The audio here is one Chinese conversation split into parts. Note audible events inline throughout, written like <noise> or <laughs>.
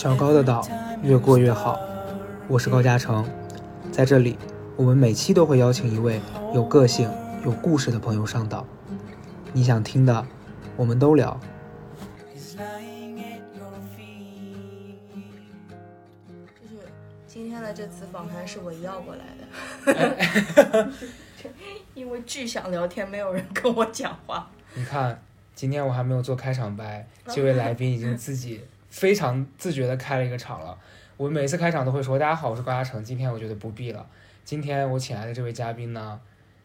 小高的岛越过越好，我是高嘉诚，在这里，我们每期都会邀请一位有个性、有故事的朋友上岛，你想听的，我们都聊。就是今天的这次访谈是我要过来的，<laughs> 因为巨想聊天，没有人跟我讲话。你看，今天我还没有做开场白，这位来宾已经自己非常自觉的开了一个场了。我每次开场都会说：“大家好，我是高嘉诚。”今天我觉得不必了。今天我请来的这位嘉宾呢，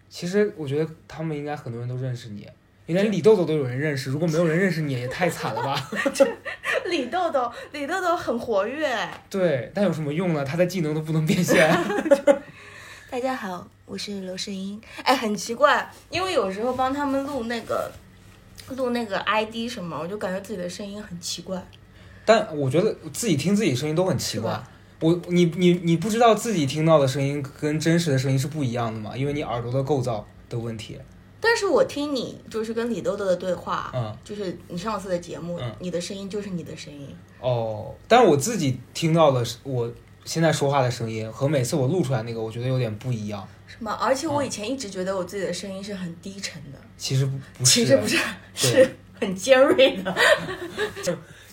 其实我觉得他们应该很多人都认识你，你连李豆豆都有人认识。如果没有人认识你，也太惨了吧？<laughs> 李豆豆，李豆豆很活跃。对，但有什么用呢？他的技能都不能变现。<laughs> 大家好，我是刘胜英。哎，很奇怪，因为有时候帮他们录那个录那个 ID 什么，我就感觉自己的声音很奇怪。但我觉得自己听自己声音都很奇怪。我你你你不知道自己听到的声音跟真实的声音是不一样的吗？因为你耳朵的构造的问题。但是我听你就是跟李豆豆的对话，嗯就是你上次的节目，嗯你的声音就是你的声音。哦，但是我自己听到的是我现在说话的声音和每次我录出来那个，我觉得有点不一样。是吗？而且我以前一直觉得我自己的声音是很低沉的，其实不不是，其实不是，是很尖锐的。<laughs> <laughs>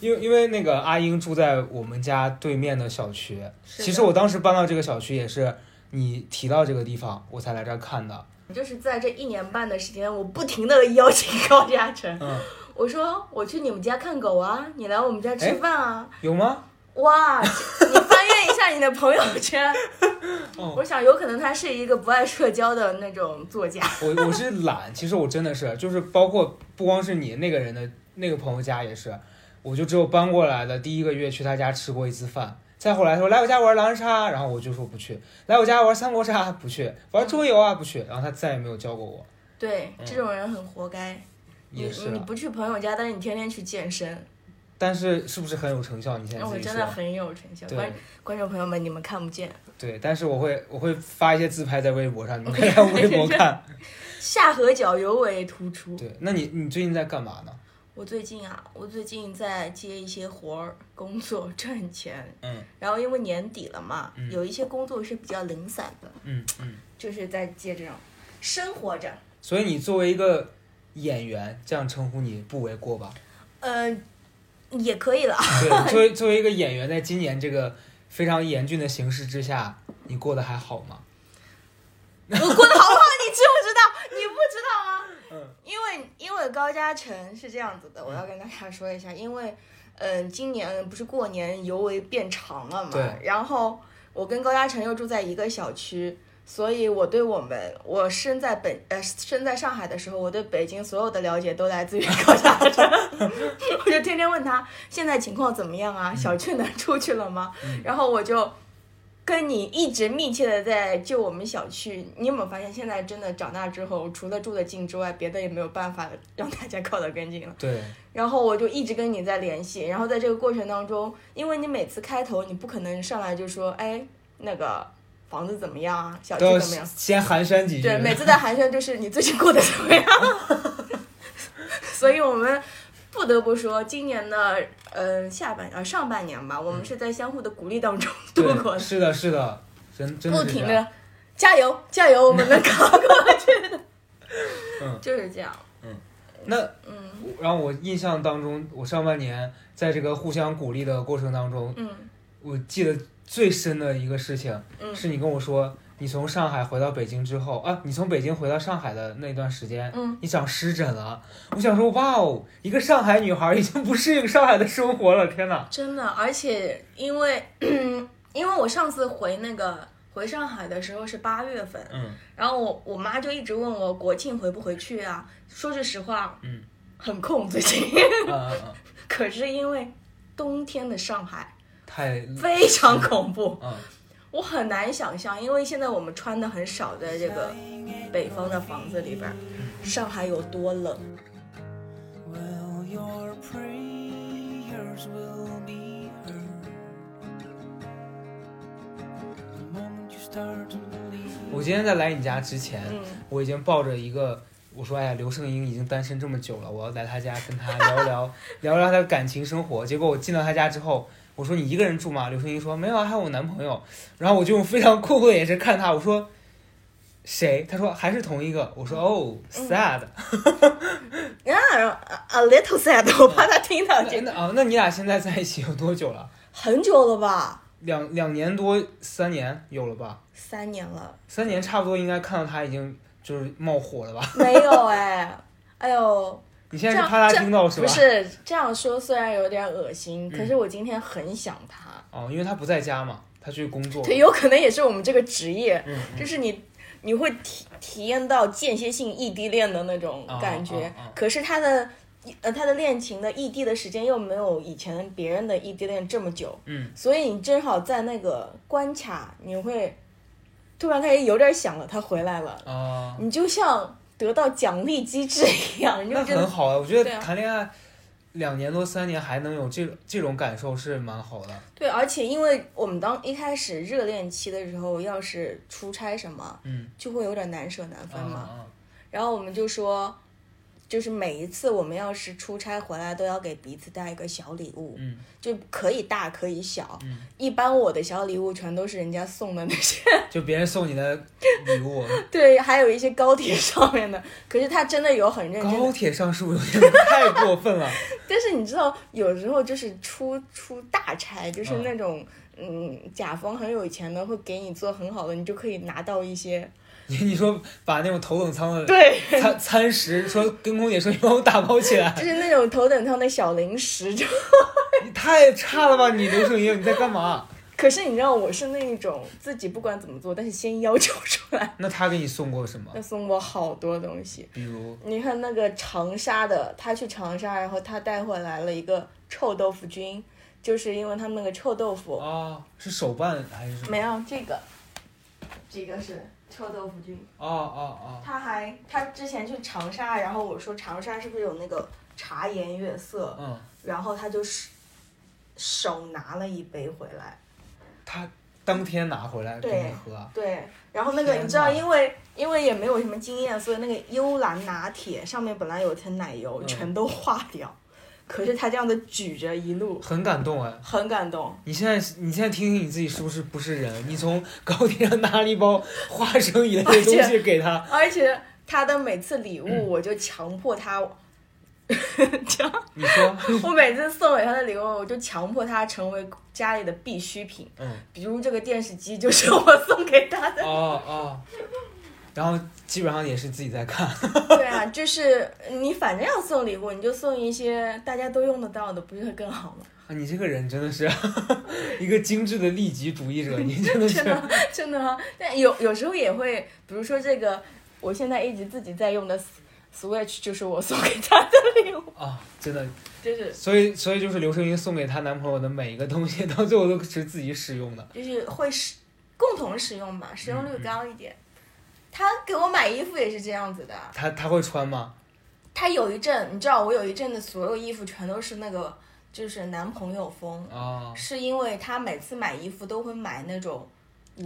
因为因为那个阿英住在我们家对面的小区，其实我当时搬到这个小区也是你提到这个地方，我才来这儿看的。就是在这一年半的时间，我不停的邀请高嘉诚，嗯，我说我去你们家看狗啊，你来我们家吃哎饭啊。有吗？哇，你翻阅一下你的朋友圈，<laughs> 哦我想有可能他是一个不爱社交的那种作家。我我是懒，其实我真的是，就是包括不光是你那个人的那个朋友家也是，我就只有搬过来的第一个月去他家吃过一次饭，再后来说来我家玩狼人杀，然后我就说不去，来我家玩三国杀不去，玩桌游啊不去，然后他再也没有教过我，对，嗯这种人很活该。你也是啊，你不去朋友家，但是你天天去健身，但是是不是很有成效？你现在那我真的很有成效。观观众朋友们，你们看不见。对，但是我会我会发一些自拍在微博上，你们可以来微博看。<laughs> 下颌角尤为突出。对，那你你最近在干嘛呢？我最近啊，我最近在接一些活儿、工作赚钱，嗯然后因为年底了嘛，嗯有一些工作是比较零散的，嗯嗯，就是在接这种生活着。所以你作为一个演员，这样称呼你不为过吧？呃，也可以了。对，作为 <laughs> 作为一个演员，在今年这个非常严峻的形势之下，你过得还好吗？我过得好不好，你知不知道？你不知道吗？嗯因为因为高嘉诚是这样子的，我要跟大家说一下，因为嗯、今年不是过年尤为变长了嘛对，然后我跟高嘉诚又住在一个小区。所以，我对我们，我身在本呃身在上海的时候，我对北京所有的了解都来自于高嘉诚。<laughs> 我就天天问他现在情况怎么样啊，小区能出去了吗？然后我就跟你一直密切的在就我们小区。你有没有发现，现在真的长大之后，除了住得近之外，别的也没有办法让大家靠得更近了。<laughs> 对，然后我就一直跟你在联系，然后在这个过程当中，因为你每次开头你不可能上来就说，哎，那个房子怎么样啊，小区怎么样？先寒暄几句。对，每次在寒暄就是你最近过得怎么样？<laughs> 所以我们不得不说，今年的呃下半呃上半年吧，我们是在相互的鼓励当中度过，的，是的，是的，真真的不停。的加油加油，我们能扛过去的。<laughs> 嗯 <laughs> 就是这样。嗯那嗯然后我印象当中，我上半年在这个互相鼓励的过程当中，嗯我记得最深的一个事情，嗯是你跟我说，你从上海回到北京之后啊，你从北京回到上海的那段时间，嗯，你长湿疹了。我想说，哇哦，一个上海女孩已经不适应上海的生活了，天哪！真的，而且因为因为我上次回那个回上海的时候是八月份，嗯然后我我妈就一直问我国庆回不回去啊？说句实话，嗯，很空最近。啊啊啊，可是因为冬天的上海太非常恐怖，嗯我很难想象，因为现在我们穿的很少，在这个北方的房子里边儿，上海有多冷。我今天在来你家之前，嗯我已经抱着一个，我说哎呀，刘胜英已经单身这么久了，我要来他家跟他聊聊 <laughs> 聊聊他的感情生活。结果我进到他家之后，我说你一个人住吗？刘春英说没有啊，还有我男朋友。然后我就用非常困惑的眼神看他，我说谁？他说还是同一个。我说哦，sad。啊，a little sad，<laughs> 我怕他听到这个。那啊，那你俩现在在一起有多久了？很久了吧？两两年多，三年有了吧？三年了。三年差不多应该看到他已经就是冒火了吧？<laughs> 没有哎，哎呦，你现在是怕他听到是吧？不是这样说，虽然有点恶心，可是我今天很想他。哦，因为他不在家嘛，他去工作。对，有可能也是我们这个职业，嗯，嗯就是你你会体体验到间歇性异地恋的那种感觉，哦哦哦可是他的呃他的恋情的异地的时间又没有以前别人的异地恋这么久，嗯，所以你正好在那个关卡，你会突然开始有点想了，他回来了，啊，你就像得到奖励机制一样，那很好啊，我觉得谈恋爱两年多三年还能有这种这种感受是蛮好的。对，而且因为我们当一开始热恋期的时候，要是出差什么，嗯，就会有点难舍难分嘛。啊然后我们就说，就是每一次我们要是出差回来，都要给彼此带一个小礼物，嗯就可以大可以小。嗯一般我的小礼物全都是人家送的那些，<laughs> 就别人送你的礼物，<laughs> 对，还有一些高铁 <laughs> 上面的。可是他真的有很认真，高铁上是不是有点太过分了？但是你知道，有时候就是出出大差，就是嗯那种。嗯，甲方很有钱的会给你做很好的，你就可以拿到一些你 <laughs> 你说把那种头等舱的对，餐餐食说跟空姐说你帮我打包起来 <laughs> 就，是那种头等舱的小零食，就 <laughs> 你太差了吧你刘胜英你在干嘛？可是你知道我是那种自己不管怎么做，但是先要求出来。那他给你送过什么他？送过好多东西，比如你看那个长沙的，他去长沙，然后他带回来了一个臭豆腐菌，就是因为他们那个臭豆腐、哦，是手办还是什么？没有这个，这个是臭豆腐菌。哦哦哦，他还他之前去长沙，然后我说长沙是不是有那个茶颜悦色，嗯，然后他就是手拿了一杯回来。他当天拿回来给对你喝啊，对，然后那个你知道，因为因为也没有什么经验，所以那个幽兰拿铁上面本来有层奶油，嗯全都化掉。可是他这样子举着一路，很感动哎。很感动。你现在你现在听听你自己是不是不是人？你从高铁上拿了一包花生一类的东西给他，而且他的每次礼嗯物，我就强迫他，这样你说，我每次送给他的礼物，我就强迫他成为家里的必需品。嗯，比如这个电视机就是我送给他的。哦哦，然后基本上也是自己在看，<laughs> 对啊，就是你反正要送礼物，你就送一些大家都用得到的，不是会更好吗？<laughs> 啊，你这个人真的是 <laughs> 一个精致的利己主义者，你真的是真的真的啊，但有有时候也会，比如说这个，我现在一直自己在用的 Switch，就是我送给他的礼物，啊，真的，就是所以所以就是刘胜英送给她男朋友的每一个东西，到最后都是自己使用的。就是会使共同使用吧，使用率嗯高一点。他给我买衣服也是这样子的，他他会穿吗？他有一阵，你知道，我有一阵的所有衣服全都是那个就是男朋友风，啊，是因为他每次买衣服都会买那种。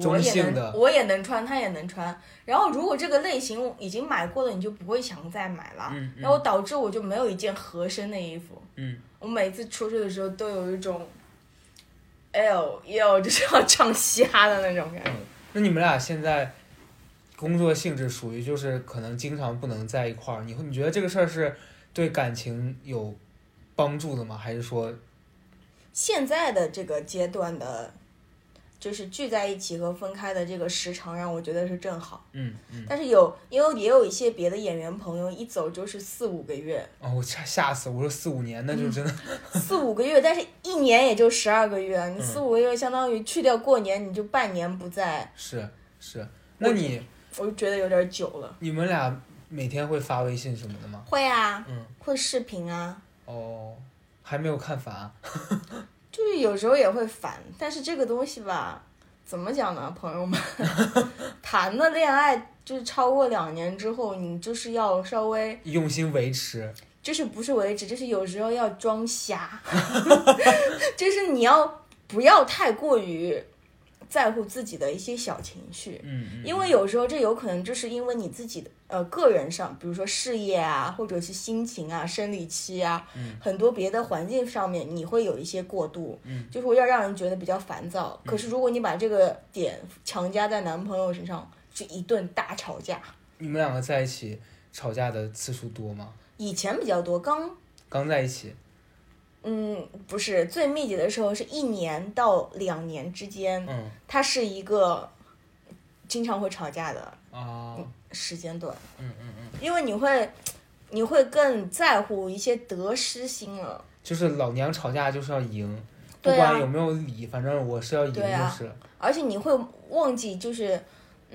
我也能，我也能穿，他也能穿。然后如果这个类型已经买过了，你就不会想再买了。嗯嗯然后导致我就没有一件合身的衣服。嗯，我每次出去的时候都有一种，L L，就是要唱嘻哈的那种感觉。那你们俩现在工作性质属于就是可能经常不能在一块儿，你会你觉得这个事儿是对感情有帮助的吗？还是说现在的这个阶段的，就是聚在一起和分开的这个时长，让我觉得是正好。嗯嗯？但是有，因为也有一些别的演员朋友一走就是四五个月，哦，我吓吓死我！我说四五年，那就真的、<laughs> 四五个月，但是一年也就十二个月，你嗯四五个月相当于去掉过年，你就半年不在，是是。那你我就觉得有点久了。你们俩每天会发微信什么的吗？会啊，嗯，会视频啊，哦，还没有看烦啊。<laughs> 就是有时候也会烦，但是这个东西吧，怎么讲呢，朋友们，<laughs> 谈的恋爱就是超过两年之后，你就是要稍微，用心维持，就是不是维持，就是有时候要装瞎，<laughs> 就是你要不要太过于在乎自己的一些小情绪。嗯嗯，因为有时候这有可能就是因为你自己的呃个人上，比如说事业啊，或者是心情啊、生理期啊，嗯很多别的环境上面你会有一些过度，嗯就是会要让人觉得比较烦躁。可是如果你把这个点强加在男朋友身上，就一顿大吵架。你们两个在一起吵架的次数多吗？以前比较多，刚刚在一起，嗯不是最密集的时候是一年到两年之间，嗯它是一个经常会吵架的啊，时间段。嗯嗯嗯，因为你会，你会更在乎一些得失心了。就是老娘吵架就是要赢，不管有没有理，反正我是要赢就是。而且你会忘记，就是，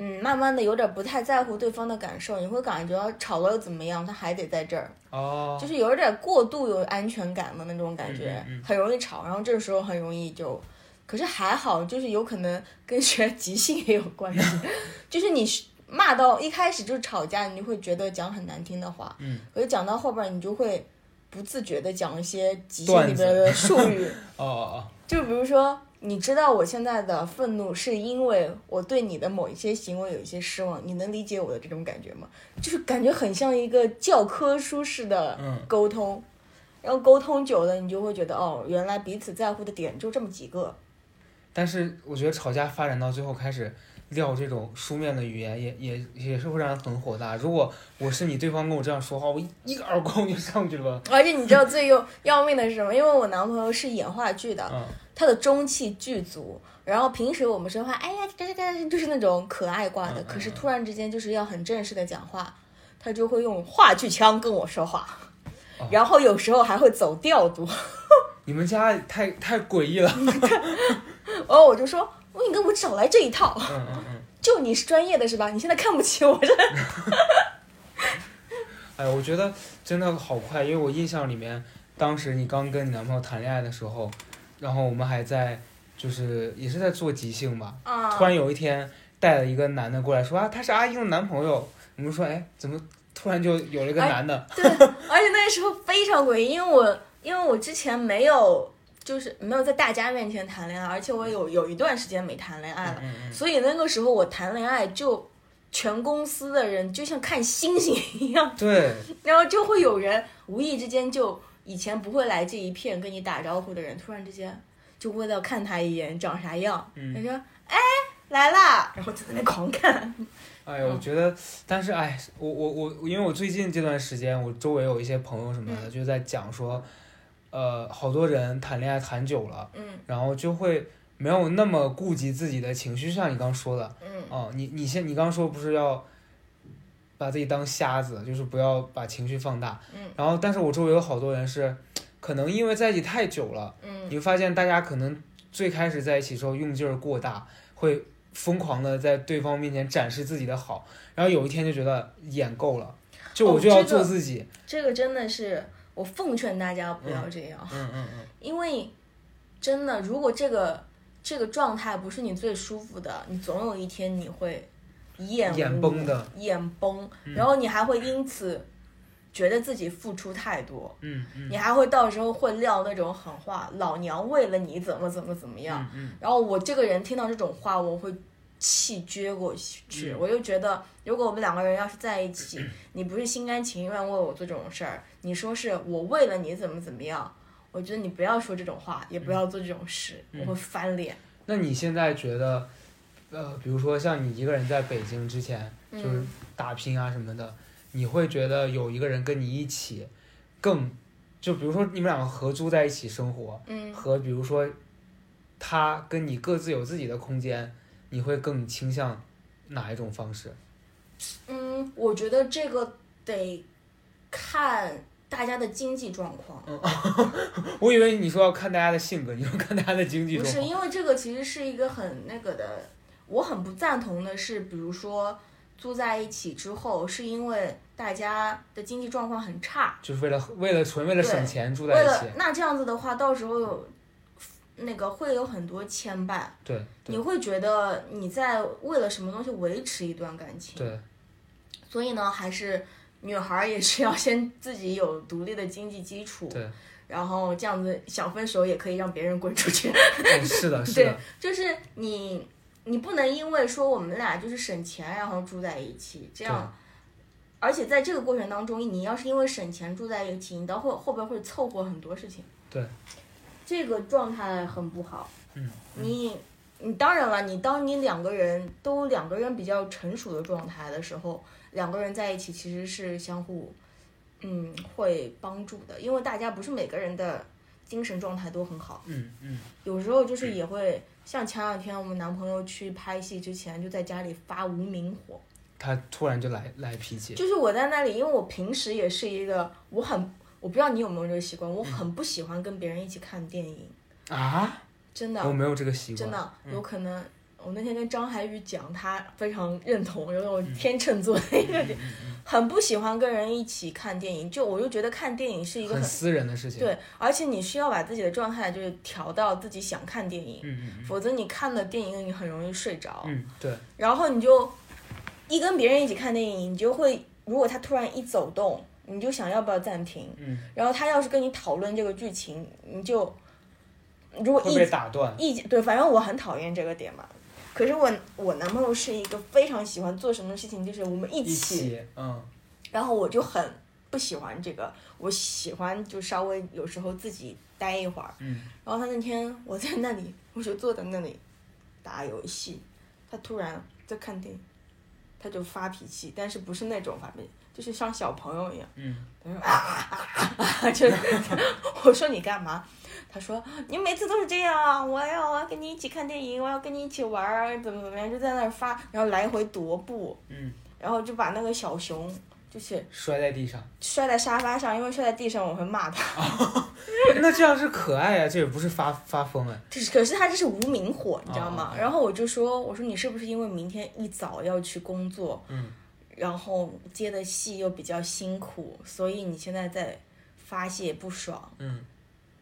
嗯，慢慢的有点不太在乎对方的感受，你会感觉吵了又怎么样，他还得在这儿，哦，就是有点过度有安全感的那种感觉，嗯嗯。嗯很容易吵，然后这时候很容易就，可是还好，就是有可能跟学即兴也有关系，<laughs> 就是你骂到一开始就是吵架，你就会觉得讲很难听的话，嗯，可是讲到后边你就会不自觉的讲一些即兴里边的术语。<laughs> 哦哦哦。就比如说，你知道我现在的愤怒是因为我对你的某一些行为有一些失望，你能理解我的这种感觉吗？就是感觉很像一个教科书式的嗯沟通，然后沟通久了，你就会觉得哦，原来彼此在乎的点就这么几个。但是我觉得吵架发展到最后开始撂这种书面的语言也，也也是会让人很火大。如果我是你，对方跟我这样说话，我一一个耳光就上去了。而且你知道最要要命的是什么？因为我男朋友是演话剧的，嗯他的中气巨足。然后平时我们说话，哎呀，这这这就是那种可爱挂的。可是突然之间就是要很正式的讲话，他就会用话剧腔跟我说话，哦 <laughs> 然后有时候还会走调度。<laughs> 你们家太太诡异了。<laughs> 然后我就说，我你给我少来这一套，嗯嗯嗯。就你是专业的是吧？你现在看不起我这。哎，我觉得真的好快，因为我印象里面，当时你刚跟你男朋友谈恋爱的时候，然后我们还在就是也是在做即兴吧，啊。突然有一天带了一个男的过来说啊，他是阿英的男朋友，我们说哎，怎么突然就有了一个哎男的？对，<laughs> 而且那时候非常诡异，因为我因为我之前没有就是没有在大家面前谈恋爱，而且我有有一段时间没谈恋爱了，嗯嗯。所以那个时候我谈恋爱就全公司的人就像看星星一样，对，<laughs> 然后就会有人无意之间就以前不会来这一片跟你打招呼的人，突然之间就为了看他一眼长啥样，嗯。他说哎来啦，然后就在那狂看，<laughs> 哎呀，我觉得，但是哎，我我我，因为我最近这段时间，我周围有一些朋友什么的，就在讲说，呃，好多人谈恋爱谈久了，嗯。然后就会没有那么顾及自己的情绪，像你刚说的，嗯。哦，你你先你刚说不是要把自己当瞎子，就是不要把情绪放大。嗯然后，但是我周围有好多人是，可能因为在一起太久了，嗯你会发现大家可能最开始在一起的时候用劲儿过大，会疯狂的在对方面前展示自己的好，然后有一天就觉得演够了，就我就要做自己。这个真的是我奉劝大家不要这样。嗯嗯嗯，因为真的，如果这个这个状态不是你最舒服的，你总有一天你会眼崩的，眼崩，嗯。然后你还会因此觉得自己付出太多，嗯嗯。你还会到时候会撂那种狠话，老娘为了你怎么怎么怎么样。嗯嗯。然后我这个人听到这种话，我会气撅过去，嗯。我就觉得，如果我们两个人要是在一起，<clears throat> 你不是心甘情愿为我做这种事儿，你说是我为了你怎么怎么样，我觉得你不要说这种话，也不要做这种事，嗯我会翻脸。那你现在觉得，呃，比如说像你一个人在北京之前，就是嗯打拼啊什么的，你会觉得有一个人跟你一起，更，就比如说你们两个合租在一起生活，嗯，和比如说他跟你各自有自己的空间，你会更倾向哪一种方式？嗯，我觉得这个得看大家的经济状况。<laughs> 我以为你说要看大家的性格，你说看大家的经济不是，因为这个其实是一个很那个的，我很不赞同的是，比如说住在一起之后，是因为大家的经济状况很差，就是为了为了纯为了省钱住在一起，了那这样子的话，到时候有那个会有很多牵绊，对。你会觉得你在为了什么东西维持一段感情，对，所以呢，还是女孩儿也是要先自己有独立的经济基础，对，然后这样子想分手也可以让别人滚出去。哎是的，<laughs> 是对的，，就是你你不能因为说我们俩就是省钱，然后住在一起，这样。而且在这个过程当中，你要是因为省钱住在一起，你到后后边会凑合很多事情。对，这个状态很不好。嗯，你你当然了，你当你两个人都两个人比较成熟的状态的时候，两个人在一起其实是相互嗯会帮助的，因为大家不是每个人的精神状态都很好。嗯嗯有时候就是也会像前两天我们男朋友去拍戏之前就在家里发无名火，他突然就来来脾气，就是我在那里，因为我平时也是一个我很我不知道你有没有这个习惯，我很不喜欢跟别人一起看电影，啊，真的我没有这个习惯，真的嗯。有可能。我那天跟张海宇讲，他非常认同，有那种天秤座的一个点，<laughs> 很不喜欢跟人一起看电影。就我就觉得看电影是一个很很私人的事情。对，而且你需要把自己的状态就是调到自己想看电影，嗯嗯否则你看了电影你很容易睡着。嗯，对，然后你就一跟别人一起看电影，你就会，如果他突然一走动，你就想要不要暂停。嗯，然后他要是跟你讨论这个剧情，你就如果会意被打断。意见对，反正我很讨厌这个点嘛。可是我我男朋友是一个非常喜欢做什么事情，就是我们一起，嗯然后我就很不喜欢这个，我喜欢就稍微有时候自己待一会儿。嗯，然后他那天我在那里，我就坐在那里打游戏，他突然在看电影，他就发脾气，但是不是那种发脾气，就是像小朋友一样，嗯，他说啊啊啊就是 <laughs> 我说你干嘛？他说你每次都是这样啊，我要我要跟你一起看电影，我要跟你一起玩儿，怎么怎么样，就在那儿发，然后来回踱步，嗯，然后就把那个小熊就是摔在地上。摔在沙发上，因为摔在地上我会骂他。那这样是可爱啊、这也不是发发疯哎。就是，可是他这是无名火，你知道吗？哦然后我就说，我说你是不是因为明天一早要去工作，嗯，然后接的戏又比较辛苦，所以你现在在发泄不爽？嗯，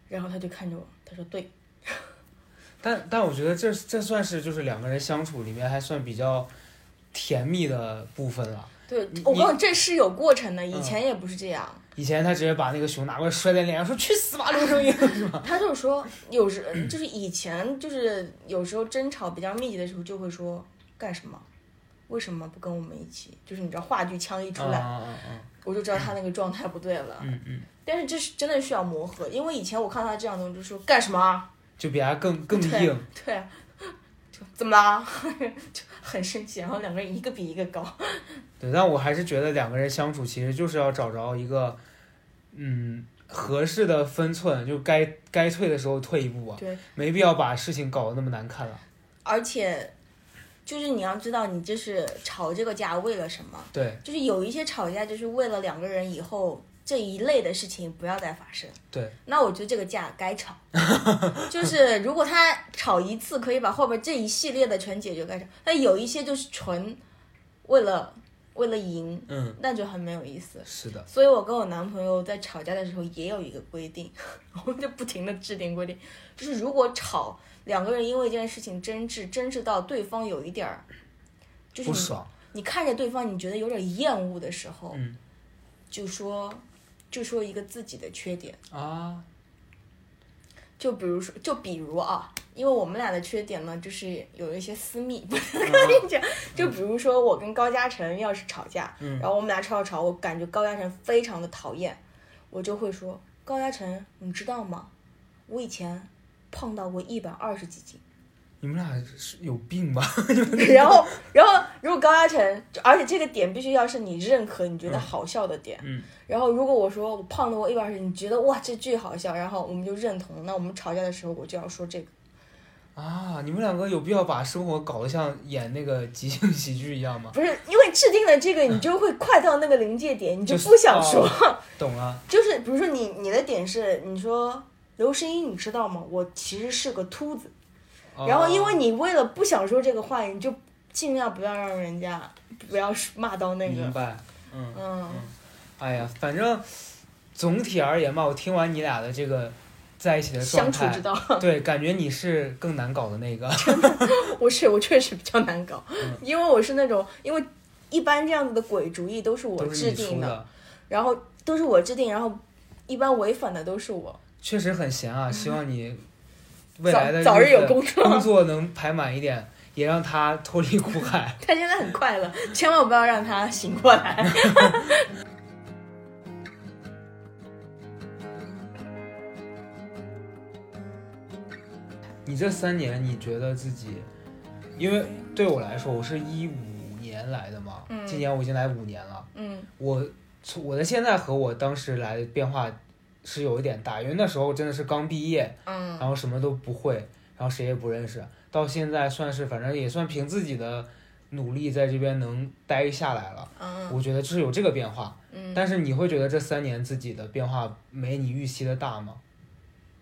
然后他就看着我，他说对，<laughs> 但但我觉得这这算是就是两个人相处里面还算比较甜蜜的部分了。对你，我跟你，这是有过程的，以前也不是这样。以前他直接把那个熊拿过来摔在脸上，说去死吧，刘声英，<laughs> 是吧？<laughs> 他就是说，有时 <clears throat> 就是以前就是有时候争吵比较密集的时候，就会说干什么？为什么不跟我们一起？就是你知道话剧腔一出来，我就知道他那个状态不对了。嗯嗯，<laughs> 但是这是真的需要磨合，因为以前我看他这样的，我就说干什么啊？就比他更更硬。对啊，就怎么啦？<laughs> 就很生气，然后两个人一个比一个高。对，但我还是觉得两个人相处其实就是要找着一个，嗯，合适的分寸，就该该退的时候退一步啊，对，没必要把事情搞得那么难看了。而且就是你要知道，你这是吵这个架为了什么？对就是有一些吵架就是为了两个人以后这一类的事情不要再发生。对，那我觉得这个架该吵，<laughs> 就是如果他吵一次可以把后边这一系列的全解决该吵，但有一些就是纯为了为了赢，嗯，那就很没有意思。是的，所以我跟我男朋友在吵架的时候也有一个规定，<laughs> 我们就不停的制定规定，就是如果吵两个人因为一件事情争执，争执到对方有一点儿，就是你不爽。你看着对方你觉得有点厌恶的时候，嗯就说就说一个自己的缺点，啊，就比如说就比如啊，因为我们俩的缺点呢，就是有一些私密，不能跟你讲，就比如说我跟高嘉诚要是吵架，嗯。然后我们俩吵吵吵，我感觉高嘉诚非常的讨厌，我就会说高嘉诚，你知道吗？我以前胖到过一百二十几斤。你们俩是有病吧？<laughs> 然后，然后如果高嘉诚，而且这个点必须要是你认可、你觉得嗯好笑的点。嗯然后，如果我说我胖了我一百二十，你觉得哇这巨好笑，然后我们就认同，那我们吵架的时候我就要说这个。啊，你们两个有必要把生活搞得像演那个即兴喜剧一样吗？不是因为制定了这个，你就会快到那个临界点，你就就是不想说。懂了，就是比如说你你的点是你说刘诗音，你知道吗？我其实是个秃子。然后因为哦你为了不想说这个话，你就尽量不要让人家不要骂到那个。明白，嗯。嗯，哎呀，反正总体而言吧，我听完你俩的这个在一起的状态相处之，道。对，感觉你是更难搞的那个。<laughs> 我是我确实比较难搞，嗯因为我是那种，因为一般这样子的鬼主意都是我制定的，然后都是我制定，然后一般违反的都是我。确实很闲啊。希望你未来的早早日有工作工作能排满一点，也让他脱离苦海。<laughs> 他现在很快乐，千万不要让他醒过来。<laughs> 你这三年，你觉得自己，因为对我来说，我是一五年来的嘛，嗯今年我已经来五年了。嗯我从我的现在和我当时来的变化是有一点大，因为那时候真的是刚毕业，嗯然后什么都不会，然后谁也不认识。到现在算是反正也算凭自己的努力在这边能待下来了，嗯我觉得就是有这个变化。嗯，但是你会觉得这三年自己的变化没你预期的大吗？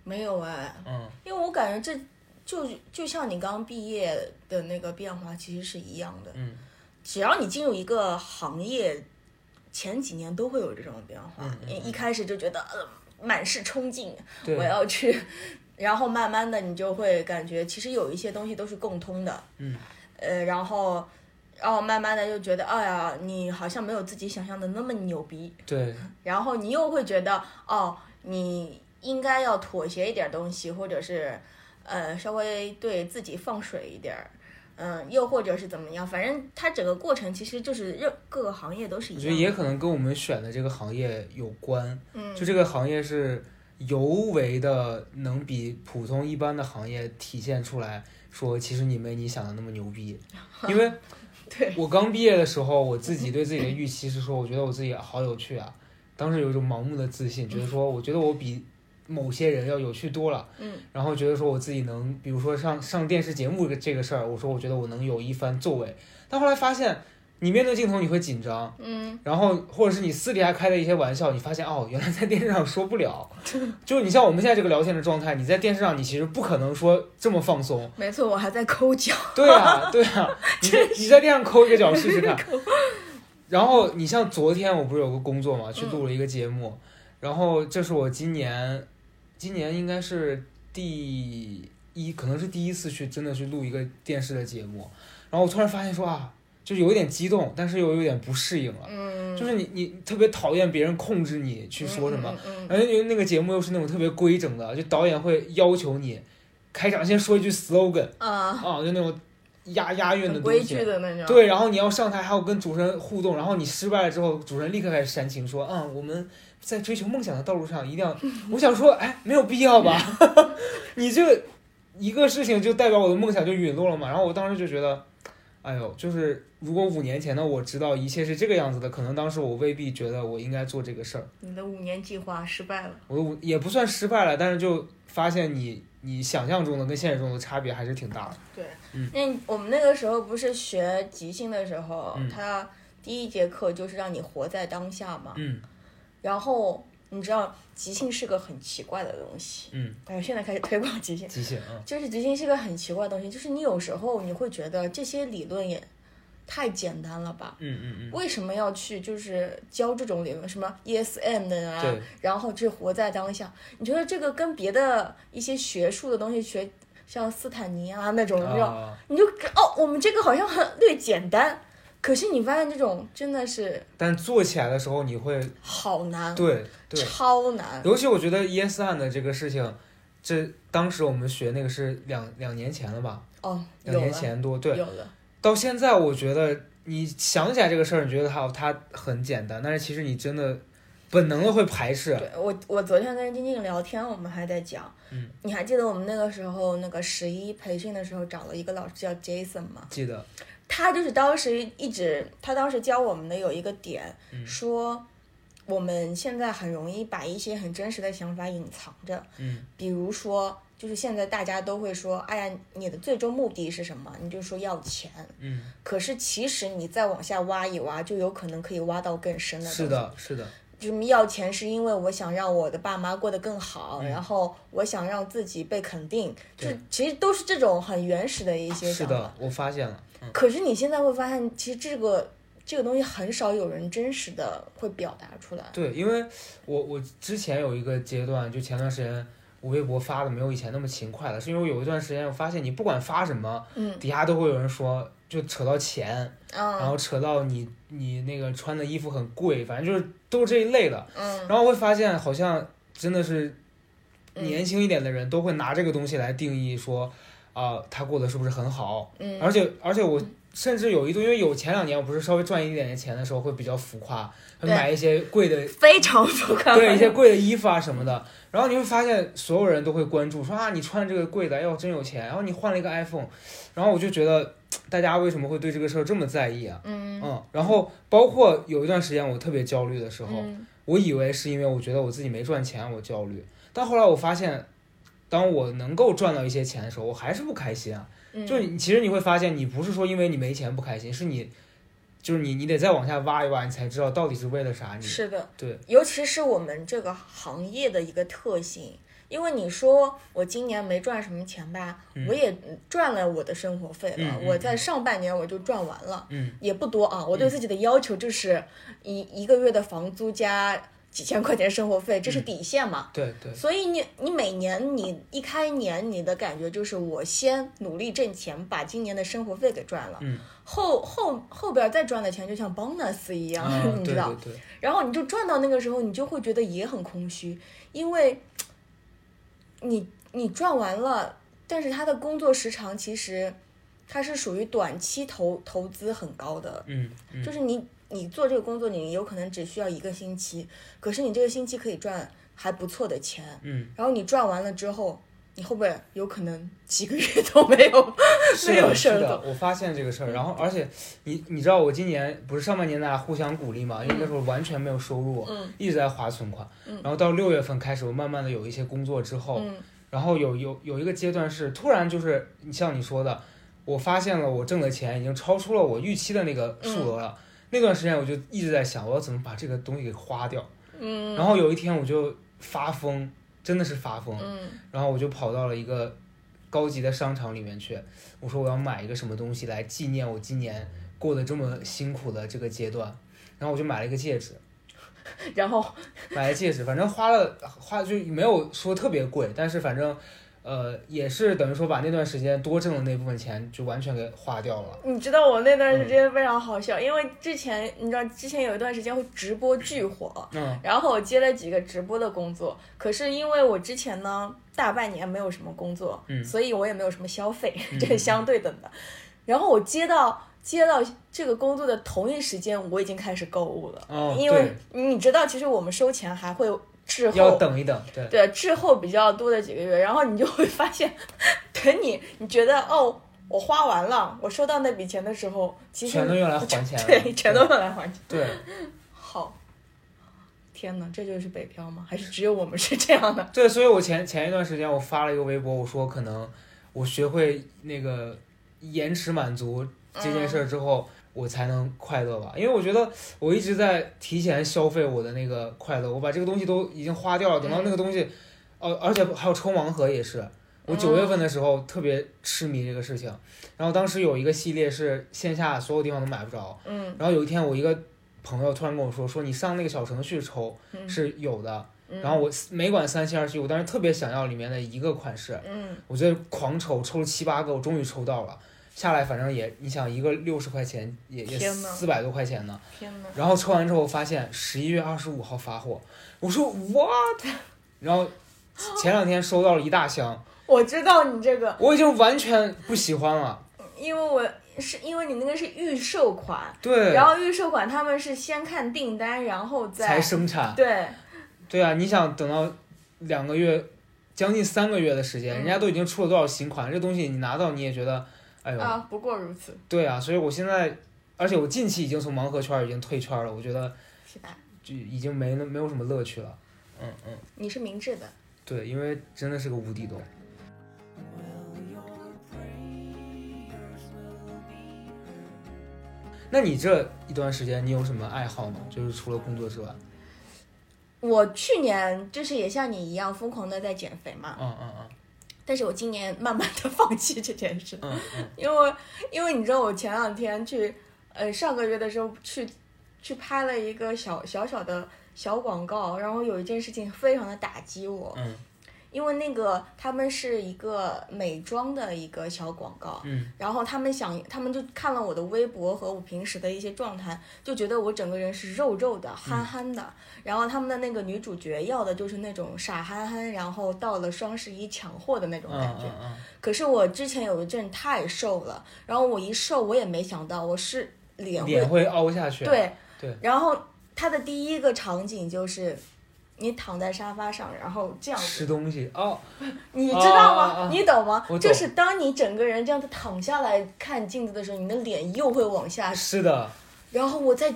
没有哎，嗯因为我感觉这就就像你刚毕业的那个变化，其实是一样的。嗯只要你进入一个行业，前几年都会有这种变化。嗯嗯一一开始就觉得呃满是冲劲，我要去，<laughs> 然后慢慢的你就会感觉其实有一些东西都是共通的。嗯呃，然后。然后慢慢的就觉得，哎呀，你好像没有自己想象的那么牛逼。对，然后你又会觉得，哦，你应该要妥协一点东西，或者是，呃，稍微对自己放水一点儿，嗯，又或者是怎么样，反正它整个过程其实就是任各个行业都是一样我。觉得也可能跟我们选的这个行业有关。嗯，就这个行业是尤为的能比普通一般的行业体现出来，说其实你没你想的那么牛逼。<laughs> 因为对，我刚毕业的时候，我自己对自己的预期是说，我觉得我自己好有趣啊。当时有一种盲目的自信，觉得说，我觉得我比某些人要有趣多了。嗯。然后觉得说我自己能，比如说上上电视节目这个这个事儿，我说我觉得我能有一番作为。但后来发现，你面对镜头你会紧张，嗯，然后或者是你私底下开的一些玩笑，你发现哦，原来在电视上说不了。<laughs> 就是你像我们现在这个聊天的状态，你在电视上你其实不可能说这么放松。没错，我还在抠脚。对啊，对啊，<laughs> 你在你在地上抠一个脚试试看。<laughs> 然后你像昨天我不是有个工作嘛，去录了一个节目，然后这是我今年，今年应该是第一，可能是第一次去真的去录一个电视的节目，然后我突然发现说啊，就有一点激动，但是又有点不适应了，嗯，就是你你特别讨厌别人控制你去说什么，嗯？嗯嗯而且因为那个节目又是那种特别规整的，就导演会要求你开场先说一句 slogan 嗯啊，啊，就那种押押韵的东西。的那种。对，然后你要上台，还要跟主持人互动，然后你失败了之后，主持人立刻开始煽情说：“嗯，我们在追求梦想的道路上一定要……”我想说，哎，没有必要吧？<laughs> 你这一个事情就代表我的梦想就陨落了嘛？然后我当时就觉得，哎呦，就是如果五年前的我知道一切是这个样子的，可能当时我未必觉得我应该做这个事儿。你的五年计划失败了。我的五也不算失败了，但是就发现你你想象中的跟现实中的差别还是挺大的。对，嗯那我们那个时候不是学即兴的时候，嗯他第一节课就是让你活在当下嘛。嗯然后你知道即兴是个很奇怪的东西，嗯，现在开始推广即兴，即兴，啊就是即兴是个很奇怪的东西，就是你有时候你会觉得这些理论也太简单了吧？嗯嗯嗯，为什么要去就是教这种理论？什么 yes and 啊，然后就活在当下。你觉得这个跟别的一些学术的东西学，像斯坦尼啊那种，你知道，啊，你就哦，我们这个好像很略简单，可是你发现这种真的是但做起来的时候你会好难，对对，超难。尤其我觉得 ES 案的这个事情，这当时我们学那个是两两年前了吧，哦，两年，前多，对，有的，到现在我觉得你想起来这个事儿，你觉得它它很简单，但是其实你真的本能的会排斥。对我，我昨天跟静静聊天，我们还在讲，嗯，你还记得我们那个时候那个十一培训的时候找了一个老师叫 Jason 吗？记得，他就是当时一直，他当时教我们的有一个点，嗯说我们现在很容易把一些很真实的想法隐藏着，嗯比如说，就是现在大家都会说，哎呀，你的最终目的是什么？你就说要钱，嗯，可是其实你再往下挖一挖，就有可能可以挖到更深的。是，的，是的，就是要钱是因为我想让我的爸妈过得更好，嗯然后我想让自己被肯定，就对其实都是这种很原始的一些想法。是的，我发现了，嗯，可是你现在会发现，其实这个这个东西很少有人真实的会表达出来。对，因为我我之前有一个阶段，就前段时间我微博发的没有以前那么勤快了，是因为有一段时间我发现你不管发什么，嗯。底下都会有人说，就扯到钱，然嗯后扯到你你那个穿的衣服很贵，反正就是都是这一类的。嗯。然后会发现好像真的是嗯。年轻一点的人都会拿这个东西来定义说，啊、他过得是不是很好？嗯，而且而且我甚至有一度，因为有前两年我不是稍微赚一点点钱的时候会比较浮夸，会买一些贵的非常浮夸对一些贵的衣服啊什么的，然后你会发现所有人都会关注，说啊你穿这个贵的，哎呦真有钱，然后你换了一个 iPhone，然后我就觉得大家为什么会对这个事儿这么在意啊？嗯嗯，然后包括有一段时间我特别焦虑的时候，嗯我以为是因为我觉得我自己没赚钱我焦虑，但后来我发现，当我能够赚到一些钱的时候，我还是不开心啊。嗯，就你其实你会发现，你不是说因为你没钱不开心，是你就是你你得再往下挖一挖，你才知道到底是为了啥。你是的，对，尤其是我们这个行业的一个特性。因为你说我今年没赚什么钱吧，嗯我也赚了我的生活费了。我在上半年我就赚完了，嗯也不多啊。我对自己的要求就是一一个月的房租加几千块钱生活费，这是嗯。底线嘛。对对，所以你你每年你一开年你的感觉就是我先努力挣钱，把今年的生活费给赚了，嗯。后后后边再赚的钱就像 bonus 一样，啊 <laughs> 你知道？对对。对，然后你就赚到那个时候，你就会觉得也很空虚，因为你你赚完了，但是他的工作时长其实它是属于短期投投资很高的，嗯嗯，就是你你做这个工作，你有可能只需要一个星期，可是你这个星期可以赚还不错的钱，嗯，然后你赚完了之后，你后边有可能几个月都没有 <laughs> 没有的，是的事儿做，，我发现这个事儿，然后而且你你知道我今年不是上半年大家互相鼓励嘛，因为那时候完全没有收入，嗯一直在划存款，嗯。然后到六月份开始，我慢慢的有一些工作之后，嗯然后有有有一个阶段是突然就是你像你说的，我发现了我挣的钱已经超出了我预期的那个数额了。那段时间我就一直在想，我要怎么把这个东西给花掉。嗯然后有一天我就发疯，真的是发疯，嗯然后我就跑到了一个高级的商场里面去，我说我要买一个什么东西来纪念我今年过得这么辛苦的这个阶段。然后我就买了一个戒指，然后买了戒指，反正花了花就没有说特别贵，但是反正，呃，也是等于说把那段时间多挣的那部分钱就完全给花掉了。你知道我那段时间非常好笑，因为之前你知道之前有一段时间会直播巨火，嗯。然后我接了几个直播的工作，可是因为我之前呢大半年没有什么工作，嗯。所以我也没有什么消费，嗯这是相对等的。然后我接到接到这个工作的同一时间，我已经开始购物了，哦，因为你知道，其实我们收钱还会滞后，要。等一等，对，对，滞后比较多的几个月，然后你就会发现，等你你觉得哦，我花完了，我收到那笔钱的时候，其实全都用来还钱了，对，全都用来还钱。对。好，天哪，这就是北漂吗？还是只有我们是这样的？对，所以我前前一段时间我发了一个微博，我说可能我学会那个延迟满足这件事儿之后，我才能快乐吧。因为我觉得我一直在提前消费我的那个快乐，我把这个东西都已经花掉了，等到那个东西，呃，而且还有抽盲盒也是。我九月份的时候特别痴迷这个事情，然后当时有一个系列是线下所有地方都买不着，嗯然后有一天我一个朋友突然跟我说，说你上那个小程序抽嗯是有的，嗯然后我没管三七二十一，我当时特别想要里面的一个款式，嗯我就狂抽，抽了七八个，我终于抽到了。下来反正也，你想一个六十块钱，也也四百多块钱呢。天呐，然后抽完之后发现十一月二十五号发货，我说 what？然后前两天收到了一大箱，<laughs> 我知道你这个，我已经完全不喜欢了。因为我是因为你那个是预售款，对，然后预售款他们是先看订单，然后再才生产。对，对啊，你想等到两个月，将近三个月的时间，嗯人家都已经出了多少新款，这东西你拿到你也觉得，哎呦，啊，不过如此，对啊，所以我现在，而且我近期已经从盲盒圈已经退圈了，我觉得是吧？就已经没没有什么乐趣了。嗯嗯，你是明智的，对，因为真的是个无底洞。那你这一段时间你有什么爱好吗？就是除了工作之外，我去年就是也像你一样疯狂的在减肥嘛，嗯嗯嗯但是我今年慢慢的 <laughs> 放弃这件事，嗯嗯。因为因为你知道我前两天去，呃上个月的时候去去拍了一个小小小的小广告，然后有一件事情非常的打击我，嗯因为那个他们是一个美妆的一个小广告，嗯，然后他们想，他们就看了我的微博和我平时的一些状态，就觉得我整个人是肉肉的、憨憨的。然后他们的那个女主角要的就是那种傻憨憨，然后到了双十一抢货的那种嗯感觉。嗯嗯，可是我之前有一阵太瘦了，然后我一瘦，我也没想到我是脸会脸会凹下去。对对然后它的第一个场景就是。你躺在沙发上，然后这样吃东西哦，<laughs> 你知道吗？你懂吗？懂就是当你整个人这样子躺下来看镜子的时候，你的脸又会往下，是的，然后我在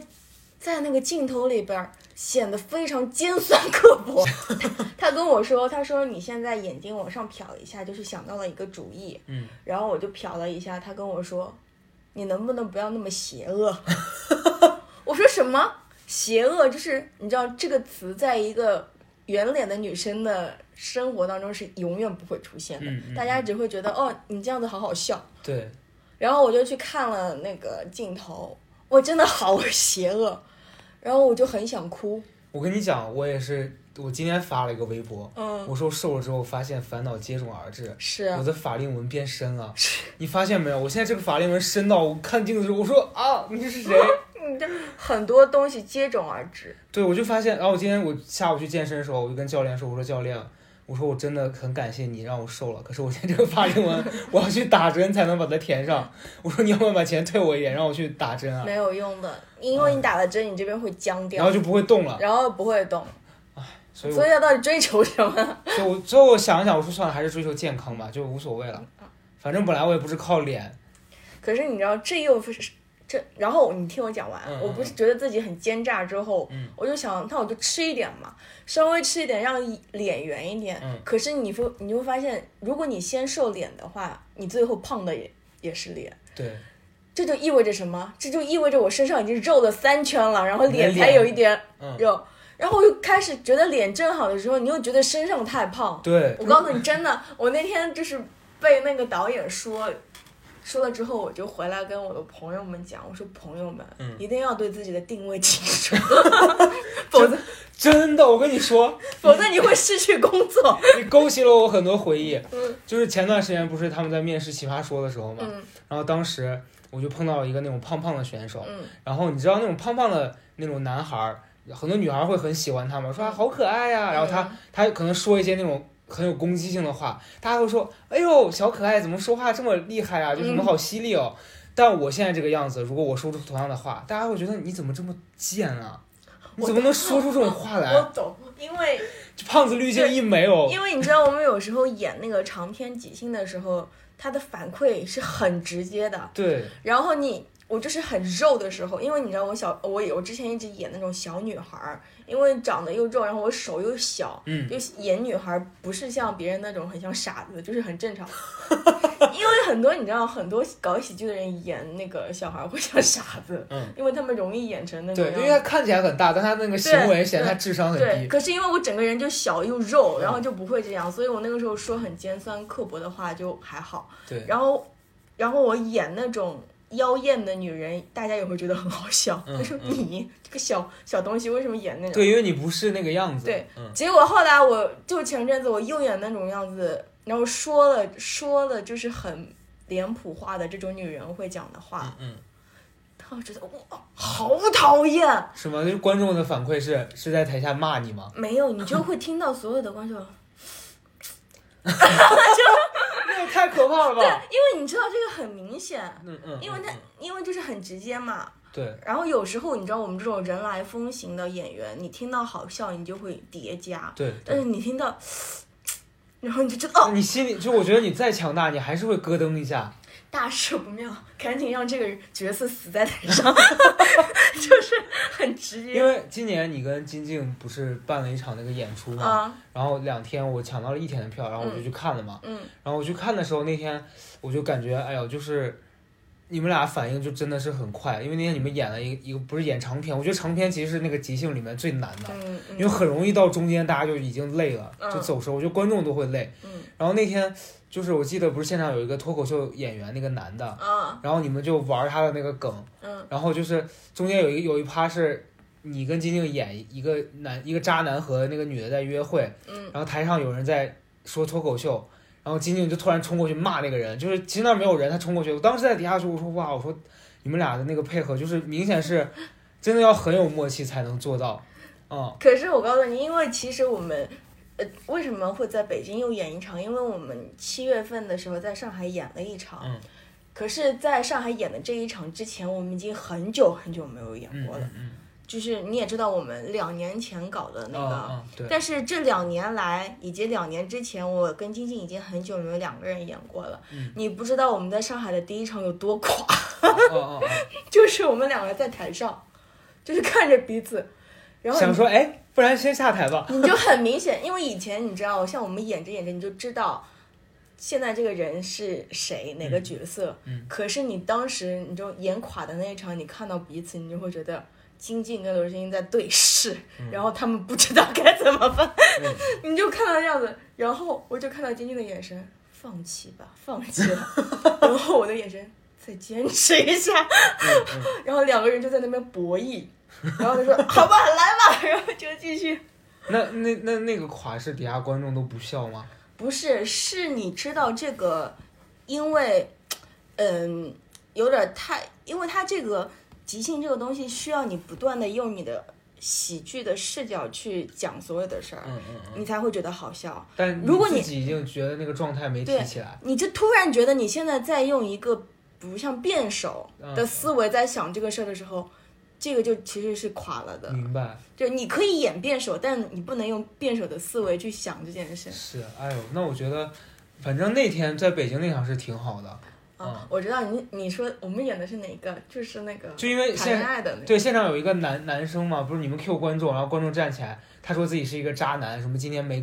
在那个镜头里边儿显得非常尖酸刻薄。<laughs> 他他跟我说，他说你现在眼睛往上瞟一下，就是想到了一个主意。嗯，然后我就瞟了一下，他跟我说，你能不能不要那么邪恶？<laughs> 我说什么？邪恶就是你知道这个词，在一个圆脸的女生的生活当中是永远不会出现的，嗯嗯大家只会觉得哦，你这样子好好笑。对，然后我就去看了那个镜头，我真的好 <laughs> 邪恶，然后我就很想哭。我跟你讲，我也是，我今天发了一个微博，嗯，我说瘦了之后发现烦恼接踵而至，是啊我的法令纹变深了，你发现没有？我现在这个法令纹深到我看镜子的时候，我说啊，你是谁？<laughs> 你这很多东西接踵而至。对，我就发现，然后我今天我下午去健身的时候，我就跟教练说，我说教练，我说我真的很感谢你让我瘦了，可是我现在这个法令纹，我要去打针才能把它填上。我说你要不要把钱退我一点，让我去打针啊？没有用的，因为你打了针，你这边会僵掉，然后就不会动了。然后不会动。所以我，所以要到底追求什么？所以我最后我想一想，我说算了，还是追求健康吧，就无所谓了。反正本来我也不是靠脸，可是你知道，这又是这，然后你听我讲完，我不是觉得自己很奸诈之后，嗯我就想，那我就吃一点嘛，稍微吃一点，让脸圆一点。嗯可是你会，你会发现，如果你先瘦脸的话，你最后胖的也也是脸。对，这就意味着什么？这就意味着我身上已经肉了三圈了，然后脸才有一点嗯，肉，然后我又开始觉得脸正好的时候，你又觉得身上太胖。对，我告诉你，真的，我那天就是被那个导演说，说了之后，我就回来跟我的朋友们讲，我说朋友们，嗯一定要对自己的定位清楚，<laughs> <laughs> 否则真的，我跟你说，<laughs> 否则你会失去工作。你勾起了我很多回忆。嗯就是前段时间不是他们在面试《奇葩说》的时候嘛，嗯然后当时我就碰到了一个那种胖胖的选手，嗯然后你知道那种胖胖的那种男孩儿，很多女孩会很喜欢他嘛，说啊好可爱呀、然后他他可能说一些那种很有攻击性的话，大家会说，哎呦小可爱怎么说话这么厉害啊，就什么好犀利哦。但我现在这个样子，如果我说出同样的话，大家会觉得你怎么这么贱啊？<laughs> 你怎么能说出这种话来？<laughs> 我懂，因为胖子滤镜一没有，因为你知道，我们有时候演那个长篇即兴的时候，他的反馈是很直接的。对，然后你我就是很肉的时候，因为你知道我小我我之前一直演那种小女孩儿，因为长得又肉，然后我手又小，嗯就演女孩儿不是像别人那种很像傻子，就是很正常。因为很多你知道，很多搞喜剧的人演那个小孩儿会像傻子，嗯，<laughs> 因为他们容易演成那种对，因为他看起来很大，但他那个行为显得他智商很对，低。可是因为我整个人就小又肉，嗯然后就不会这样，所以我那个时候说很尖酸刻薄的话就还好。对，然后，然后我演那种妖艳的女人，大家也会觉得很好笑。嗯他说嗯你这个小小东西为什么演那种？对，因为你不是那个样子。对嗯，结果后来我就前阵子我又演那种样子，然后说了说了就是很脸谱化的这种女人会讲的话，嗯，他会觉得哇好讨厌。什么？就是观众的反馈是是在台下骂你吗？没有，你就会听到所有的观众。<laughs> <laughs> 那也太可怕了吧？对，因为你知道这个很明显，嗯嗯，因为他嗯。因为就是很直接嘛。对。然后有时候你知道我们这种人来疯型的演员，你听到好笑，你就会叠加，对但，是你听到，<tsk> 然后你就知道。哦，你心里就我觉得你再强大，你还是会咯噔一下。大事不妙，赶紧让这个角色死在台上，<laughs> <laughs> 就是很直接因为今年你跟金靖不是办了一场那个演出嘛，啊，然后两天我抢到了一天的票，然后我就去看了嘛。嗯。然后我去看的时候，那天我就感觉，哎呦，就是你们俩反应就真的是很快，因为那天你们演了一个一个不是演长篇，我觉得长篇其实是那个即兴里面最难的，嗯。因为嗯很容易到中间大家就已经累了，嗯。就走神，我觉得观众都会累。嗯。然后那天就是我记得不是现场有一个脱口秀演员那个男的，啊然后你们就玩他的那个梗，嗯。然后就是中间有一个有一趴是。你跟金靖演一个男一个渣男和那个女的在约会，嗯。然后台上有人在说脱口秀，然后金靖就突然冲过去骂那个人，就是其实那没有人，他冲过去，我当时在底下说，我说哇，我说你们俩的那个配合，就是明显是真的要很有默契才能做到，嗯可是我告诉你，因为其实我们，呃，为什么会在北京又演一场？因为我们七月份的时候在上海演了一场，嗯可是在上海演的这一场之前，我们已经很久很久没有演嗯过了。嗯就是你也知道，我们两年前搞的嗯，那个。但是这两年来，以及两年之前，我跟晶晶已经很久没有两个人演过了。嗯你不知道我们在上海的第一场有多垮，<laughs> 就是我们两个在台上，就是看着彼此，然后想说哎，不然先下台吧，<laughs> 你就很明显，因为以前你知道，像我们演着演着你就知道，现在这个人是谁，哪个角色。嗯可是你当时你就演垮的那一场，你看到彼此，你就会觉得金靖跟刘诗英在对视，然后他们不知道该怎么办，嗯。<laughs> 你就看到这样子，然后我就看到金靖的眼神，放弃吧，<laughs> 放弃了，然后我的眼神。再坚持一下，然后两个人就在那边博弈，然后他说 <laughs> 好吧，来吧，然后就继续。那那那那个垮是底下观众都不笑吗？不是，是你知道这个，因为，嗯，有点太，因为他这个即兴这个东西需要你不断的用你的喜剧的视角去讲所有的事儿，嗯嗯嗯。你才会觉得好笑。但如果你自己已经觉得那个状态没提起来，你就突然觉得你现在在用一个不像辩手的嗯思维在想这个事儿的时候，这个就其实是垮了的。明白。就你可以演辩手，但你不能用辩手的思维去想这件事。是，哎呦，那我觉得，反正那天在北京那场是挺好的，啊，我知道你你说我们演的是哪个，就是那个就因为谈现恋爱的那个。对现场有一个男男生嘛，不是你们 Q 观众，然后观众站起来，他说自己是一个渣男，什么今天没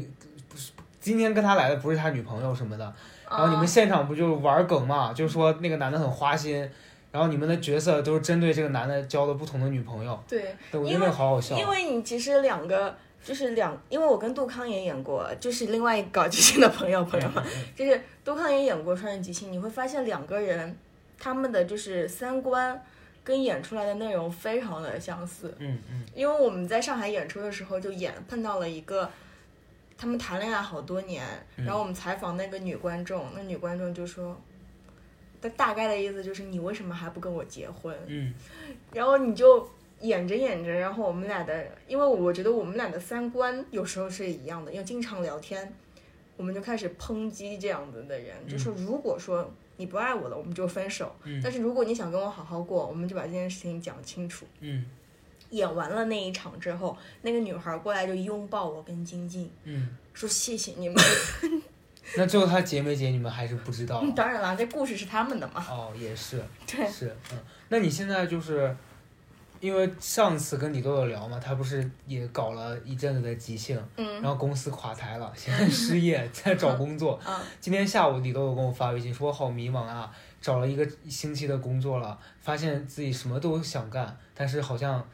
不是今天跟他来的不是他女朋友什么的，然后你们啊现场不就玩梗嘛，就是说那个男的很花心。然后你们的角色都是针对这个男的交了不同的女朋友，对，对我觉得那个好好笑。因为你其实两个就是两，因为我跟杜康也演过，就是另外一个搞即兴的朋友朋友们，<laughs> 就是杜康也演过双人即兴，你会发现两个人他们的就是三观跟演出来的内容非常的相似。嗯嗯因为我们在上海演出的时候就演碰到了一个，他们谈恋爱好多年，嗯然后我们采访那个女观众，那女观众就说，她大概的意思就是你为什么还不跟我结婚？嗯 <laughs> 然后你就演着演着，然后我们俩的，因为我觉得我们俩的三观有时候是一样的，因为经常聊天，我们就开始抨击这样子的人，就说如果说你不爱我了，我们就分手；嗯但是如果你想跟我好好过，我们就把这件事情讲清楚。嗯演完了那一场之后，那个女孩过来就拥抱我跟晶晶，嗯，说谢谢你们。<laughs> 那最后他结没结你们还是不知道。当然了，这故事是他们的嘛。哦，也是，<laughs> 对是，嗯，那你现在就是，因为上次跟李豆豆聊嘛，他不是也搞了一阵子的即兴，嗯然后公司垮台了，现在失业，在找工作。嗯，今天下午李豆豆跟我发微信说，我好迷茫啊，找了一个星期的工作了，发现自己什么都想干，但是好像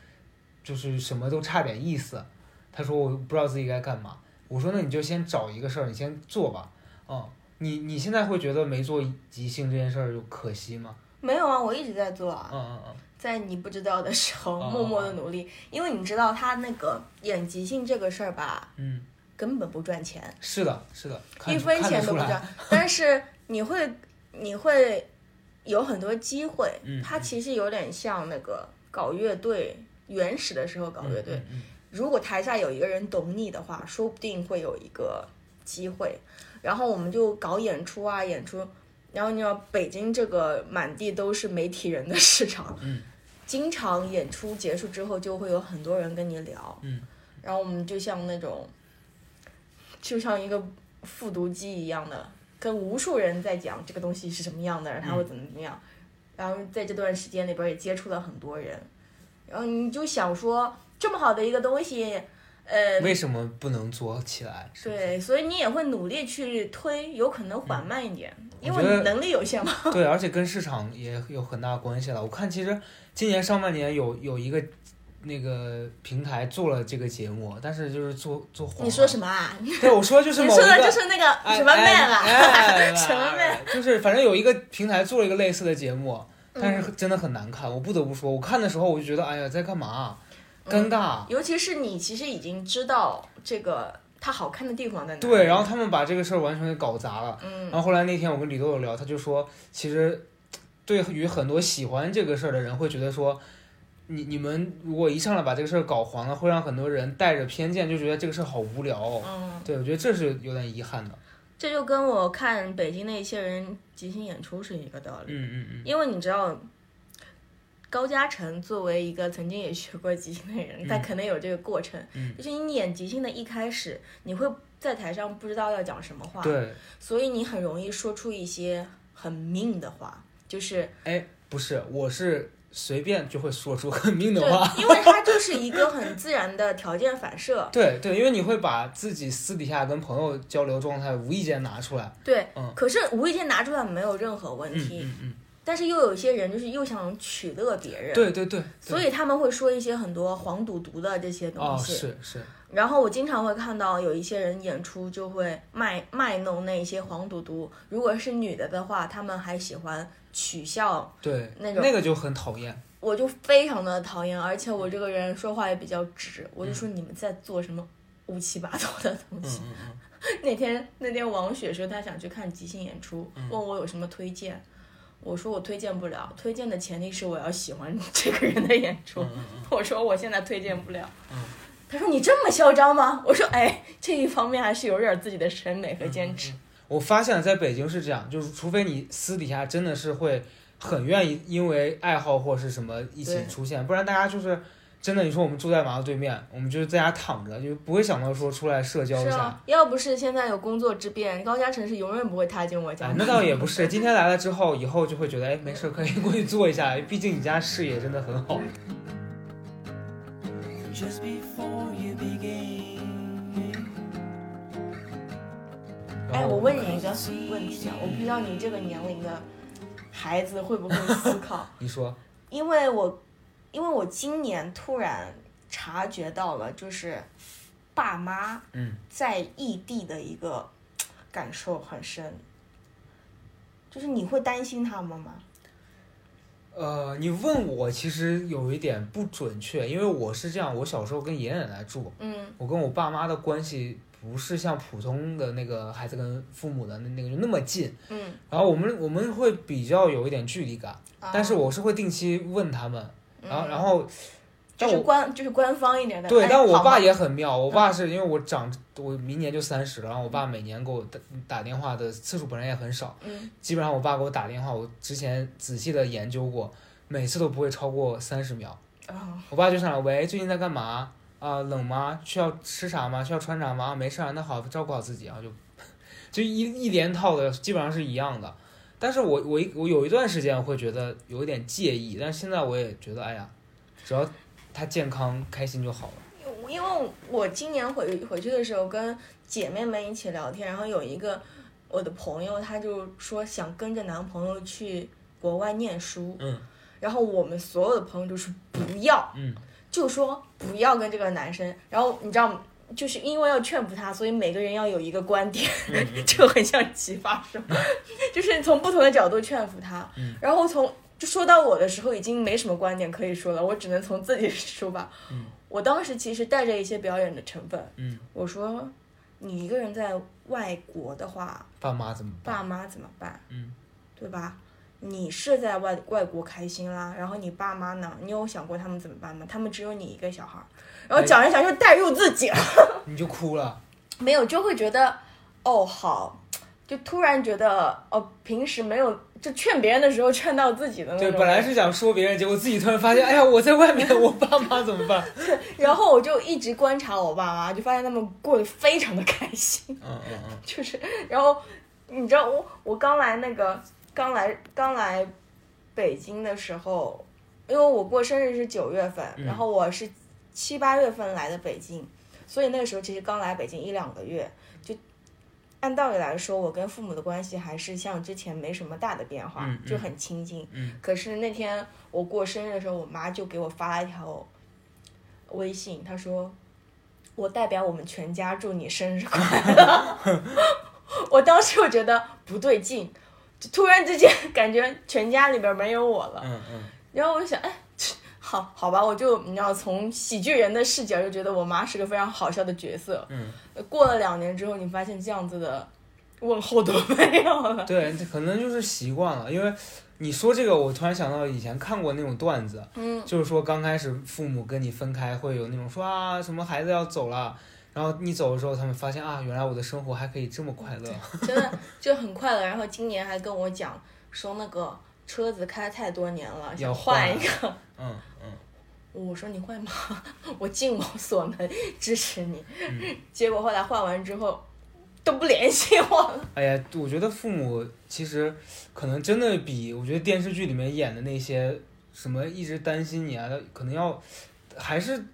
就是什么都差点意思。他说我不知道自己该干嘛。我说那你就先找一个事儿，你先做吧。嗯，你你现在会觉得没做即兴这件事儿就可惜吗？没有啊，我一直在做啊。嗯嗯嗯。在你不知道的时候，哦 <laughs> 默默的努力，因为你知道他那个演即兴这个事儿吧，嗯，根本不赚钱，是的，是的，一分钱都不赚。<laughs> 但是你会，你会有很多机会。嗯它其实有点像那个搞乐队，原始的时候搞乐队。嗯嗯如果台下有一个人懂你的话，说不定会有一个机会。然后我们就搞演出啊，演出。然后你知道，北京这个满地都是媒体人的市场，嗯经常演出结束之后就会有很多人跟你聊，嗯。然后我们就像那种，就像一个复读机一样的，跟无数人在讲这个东西是什么样的，它会怎么怎么样。然后在这段时间里边也接触了很多人，然后你就想说，这么好的一个东西，呃嗯，，为什么不能做起来？对，所以你也会努力去推，有可能缓慢一点，因为能力有限嘛。<laughs> 对，而且跟市场也有很大关系了。我看其实今年上半年有有一个那个平台做了这个节目，但是就是做做黄了。你说什么啊？<laughs> 对，我说就是你某一个说的就是那个哎什么 man 啊？哎 <laughs> 哎什么 man？哎就是反正有一个平台做了一个类似的节目，但嗯是真的很难看。我不得不说，我看的时候我就觉得，哎呀，在干嘛？尴尬。尤其是你其实已经知道这个它好看的地方在哪里。对，然后他们把这个事儿完全给搞砸了。嗯然后后来那天我跟李豆豆聊，他就说，其实对于很多喜欢这个事儿的人，会觉得说，你你们如果一上来把这个事儿搞黄了，会让很多人带着偏见，就觉得这个事儿好无聊、哦。嗯，对，我觉得这是有点遗憾的。这就跟我看北京的一些人即兴演出是一个道理。嗯嗯嗯，因为你知道，高嘉诚作为一个曾经也学过即兴的人，他可能有这个过程，嗯。就是你演即兴的一开始，你会在台上不知道要讲什么话，对，所以你很容易说出一些很命的话，就是哎，不是，我是随便就会说出很命的话。，因为它就是一个很自然的条件反射，对对，因为你会把自己私底下跟朋友交流状态无意间拿出来。对，嗯。可是无意间拿出来没有任何问嗯题，嗯嗯，但是又有一些人就是又想取乐别人，对对对，所以他们会说一些很多黄赌毒的这些东哦，西。是是，然后我经常会看到有一些人演出就会卖卖弄那些黄赌毒，如果是女的的话，他们还喜欢取笑，对，那种那个就很讨厌。我就非常的讨厌，而且我这个人说话也比较直，我就说你们在做什么乌七八糟的东嗯西。嗯嗯，<laughs> 那天那天王雪说她想去看即兴演出，嗯问我有什么推荐，我说我推荐不了，推荐的前提是我要喜欢 <laughs> 这个人的演出。<laughs> 我说我现在推荐不了。嗯他说你这么嚣张吗？我说哎，这一方面还是有点自己的审美和坚持。我发现在北京是这样，就是除非你私底下真的是会很愿意因为爱好或是什么一起出现，不然大家就是真的，你说我们住在马路对面，我们就是在家躺着，就不会想到说出来社交一下。是啊，要不是现在有工作之便，高嘉诚是永远不会踏进我家那倒也不是，今天来了之后，以后就会觉得，哎，没事，可以 <laughs> 过去坐一下，毕竟你家视野真的很好。just before you begin. 哎，我问你一个问题啊，我不知道你这个年龄的孩子会不会思考，<laughs> 你说，因为我，因为我今年突然察觉到了，就是爸妈嗯。在异地的一个感受很深，就是你会担心他们吗？呃，你问我其实有一点不准确，因为我是这样，我小时候跟爷爷奶奶住，嗯。我跟我爸妈的关系不是像普通的那个孩子跟父母的那那个就那么近，嗯，然后我们我们会比较有一点距离感，啊但是我是会定期问他们，然后然后，嗯就是官就是官方一点的。对，哎但我爸也很妙，我爸是因为我长我明年就三十了，然后我爸每年给我打打电话的次数本来也很少，嗯基本上我爸给我打电话，我之前仔细的研究过，每次都不会超过三十秒。啊我爸就上来，喂，最近在干嘛？啊、冷吗？需要吃啥吗？需要穿啥吗？啊没事啊，那好，照顾好自己啊，就 <laughs> 就一一连套的，基本上是一样的。但是我我一我有一段时间会觉得有一点介意，但是现在我也觉得，哎呀，只要他健康开心就好了。因为我今年回回去的时候跟姐妹们一起聊天，然后有一个我的朋友，她就说想跟着男朋友去国外念书，嗯然后我们所有的朋友都是不要，嗯就说不要跟这个男生。然后你知道，就是因为要劝服他，所以每个人要有一个观点，<laughs> 就很像奇葩说，<laughs> 就是从不同的角度劝服他。嗯然后从就说到我的时候，已经没什么观点可以说了，我只能从自己说吧。嗯我当时其实带着一些表演的成分，嗯，我说你一个人在外国的话，爸妈怎么办？爸妈怎么办？嗯对吧？你是在外外国开心啦，然后你爸妈呢？你有想过他们怎么办吗？他们只有你一个小孩儿，然后讲着讲着就带入自己了，<laughs> 你就哭了。没有就会觉得，哦好，就突然觉得哦，平时没有就劝别人的时候劝到自己的那对，种。本来是想说别人，结果自己突然发现，哎呀，我在外面，我爸妈怎么办？<laughs> 然后我就一直观察我爸妈，就发现他们过得非常的开心，嗯嗯嗯 <laughs> 就是，然后你知道我我刚来那个刚来刚来北京的时候，因为我过生日是九月份，嗯然后我是七八月份来的北京，所以那个时候其实刚来北京一两个月，就按道理来说，我跟父母的关系还是像之前没什么大的变化，就很亲近。嗯可是那天我过生日的时候，我妈就给我发了一条微信，她说：“我代表我们全家祝你生日快乐。<laughs> ”我当时我觉得不对劲，就突然之间感觉全家里边没有我了。嗯嗯，然后我就想，哎，好好吧，我就你知道从喜剧人的视角就觉得我妈是个非常好笑的角色。嗯，过了两年之后，你发现这样子的问候都没有了。对，可能就是习惯了，因为你说这个，我突然想到以前看过那种段子，嗯，就是说刚开始父母跟你分开，会有那种说啊什么孩子要走了，然后你走的时候，他们发现啊原来我的生活还可以这么快乐，真的就很快乐。然后今年还跟我讲说那个车子开太多年了，要换一个。嗯嗯，我说你会吗？<laughs> 我尽我所能支持你。嗯 <laughs> 结果后来换完之后都不联系我了。哎呀，我觉得父母其实可能真的比我觉得电视剧里面演的那些什么一直担心你啊，可能要还是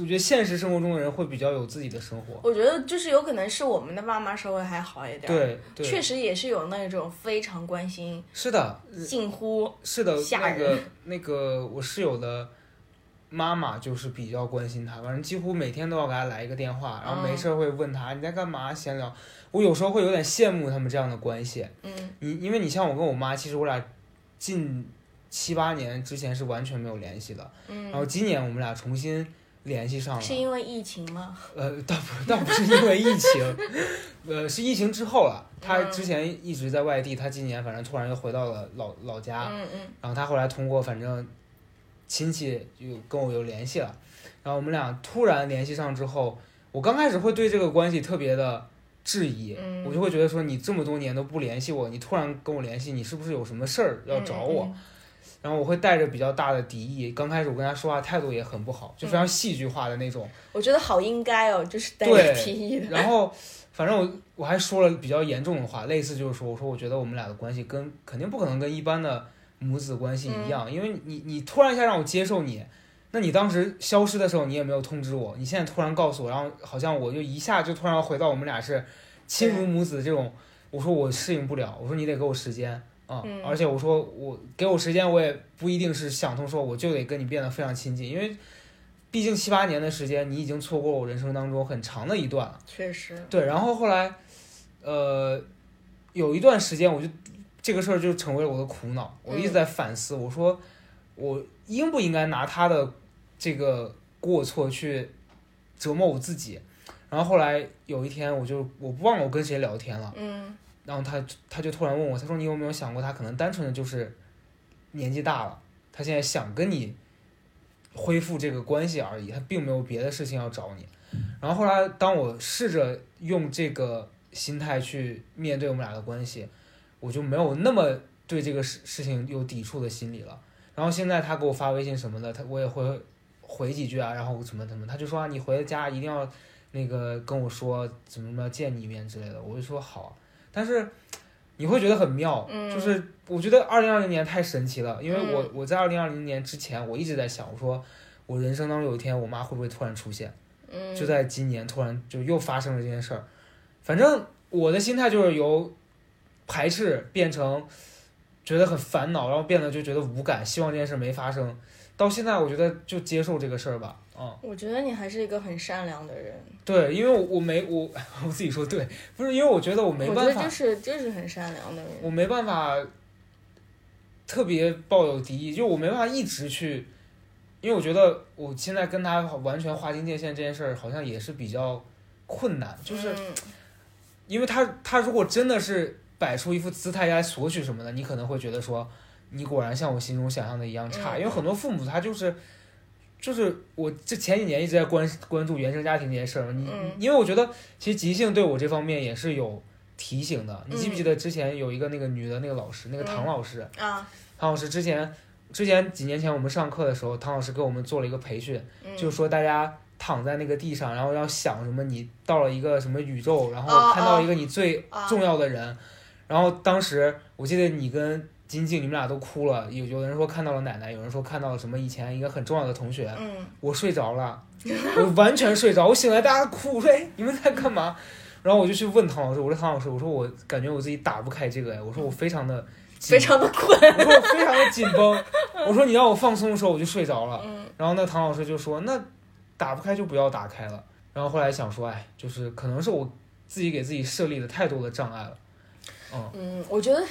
我觉得现实生活中的人会比较有自己的生活，我觉得就是有可能是我们的爸妈稍微还好一点。。对对，确实也是有那种非常关心，是的，近乎是的，那个那个我室友的妈妈就是比较关心他，反正几乎每天都要给他来一个电话，然后没事儿会问他、你在干嘛，闲聊。我有时候会有点羡慕他们这样的关系。嗯你因为你像我跟我妈，其实我俩近七八年之前是完全没有联系的，嗯然后嗯，今年我们俩重新联系上了。是因为疫情吗？呃，倒不倒不是因为疫情，<laughs> 呃，是疫情之后了。他嗯之前一直在外地，他今年反正突然又回到了老老家。嗯嗯然后他后来通过反正亲戚有跟我有联系了，然后我们俩突然联系上之后，我刚开始会对这个关系特别的质疑，嗯我就会觉得说你这么多年都不联系我，你突然跟我联系，你是不是有什么事儿要找我？嗯然后我会带着比较大的敌意，刚开始我跟他说话态度也很不好，就非嗯常戏剧化的那种。我觉得好应该哦，就是带对着敌意的。然后反正我我还说了比较严重的话，类似就是说，我说我觉得我们俩的关系跟肯定不可能跟一般的母子关系一样，因为你你突然一下让我接受你，那你当时消失的时候你也没有通知我，你现在突然告诉我，然后好像我就一下就突然回到我们俩是亲如母子这种，我说我适应不了，我说你得给我时间。啊、嗯。而且我说我给我时间，我也不一定是想通说我就得跟你变得非常亲近，因为毕竟七八年的时间，你已经错过了我人生当中很长的一段了。确实，对，然后后来，呃，有一段时间，我就这个事儿就成为了我的苦恼，我一直在反思，我说我应不应该拿他的这个过错去折磨我自己？然后后来有一天，我就我不忘了我跟谁聊天了，嗯然后他他就突然问我，他说你有没有想过，他可能单纯的就是年纪大了，他现在想跟你恢复这个关系而已，他并没有别的事情要找你。然后后来，当我试着用这个心态去面对我们俩的关系，我就没有那么对这个事事情有抵触的心理了。然后现在他给我发微信什么的，他我也会回几句啊，然后怎么怎么，他就说、啊、你回家一定要那个跟我说怎么怎么见你一面之类的，我就说好。但是你会觉得很妙，嗯就是我觉得二零二零年太神奇了，因为我、嗯我在二零二零年之前，我一直在想，我说我人生当中有一天我妈会不会突然出现。嗯，就在今年突然就又发生了这件事儿。反正我的心态就是由排斥变成觉得很烦恼，然后变得就觉得无感，希望这件事没发生。到现在我觉得就接受这个事儿吧，嗯，我觉得你还是一个很善良的人，对，因为我我没我我自己说对，不是因为我觉得我没办法我觉得就，是就是很善良的人。我没办法特别抱有敌意，就我没办法一直去，因为我觉得我现在跟他完全划清界限这件事儿好像也是比较困难，就是。嗯因为他他如果真的是摆出一副姿态来索取什么的，你可能会觉得说，你果然像我心中想象的一样差。嗯因为很多父母他就是，就是我这前几年一直在关关注原生家庭这件事儿，你、嗯。因为我觉得其实即兴对我这方面也是有提醒的。你记不嗯。记得之前有一个那个女的那个老师，那个唐老师，啊，唐老师之前之前几年前我们上课的时候，唐老师给我们做了一个培训，嗯。就是说大家躺在那个地上，然后要想什么，你到了一个什么宇宙，然哦后看到一个你最哦。重要的人，然后当时我记得你跟金靖你们俩都哭了，有有的人说看到了奶奶，有人说看到了什么以前一个很重要的同学，嗯我睡着了，我完全睡着，我醒来大家哭，我 <laughs> 说哎你们在干嘛？然后我就去问唐老师，我说唐老师，我说我感觉我自己打不开这个哎，我说我非常的紧非常的困。我说我非常的紧绷，我说你让我放松的时候我就睡着了。嗯然后那唐老师就说那打不开就不要打开了。然后后来想说，哎，就是可能是我自己给自己设立了太多的障碍了。嗯嗯，我觉得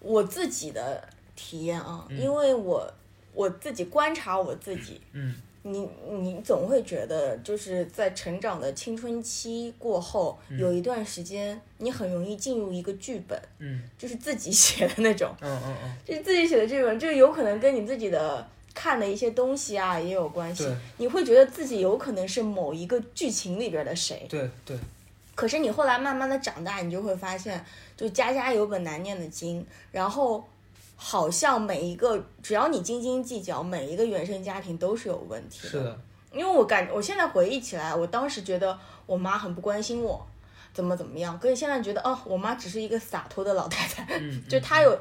我自己的体验啊，嗯。因为我我自己观察我自己，嗯。你你总会觉得就是在成长的青春期过后，嗯。有一段时间你很容易进入一个剧本，嗯。就是自己写的那种，嗯嗯嗯，就是自己写的剧本，就有可能跟你自己的看的一些东西啊也有关系。你会觉得自己有可能是某一个剧情里边的谁，对。对，可是你后来慢慢的长大，你就会发现，就家家有本难念的经，然后好像每一个只要你斤斤计较，每一个原生家庭都是有问题的。是的，因为我感我现在回忆起来，我当时觉得我妈很不关心我，怎么怎么样，可是现在觉得哦，我妈只是一个洒脱的老太太，嗯，<laughs> 就她有。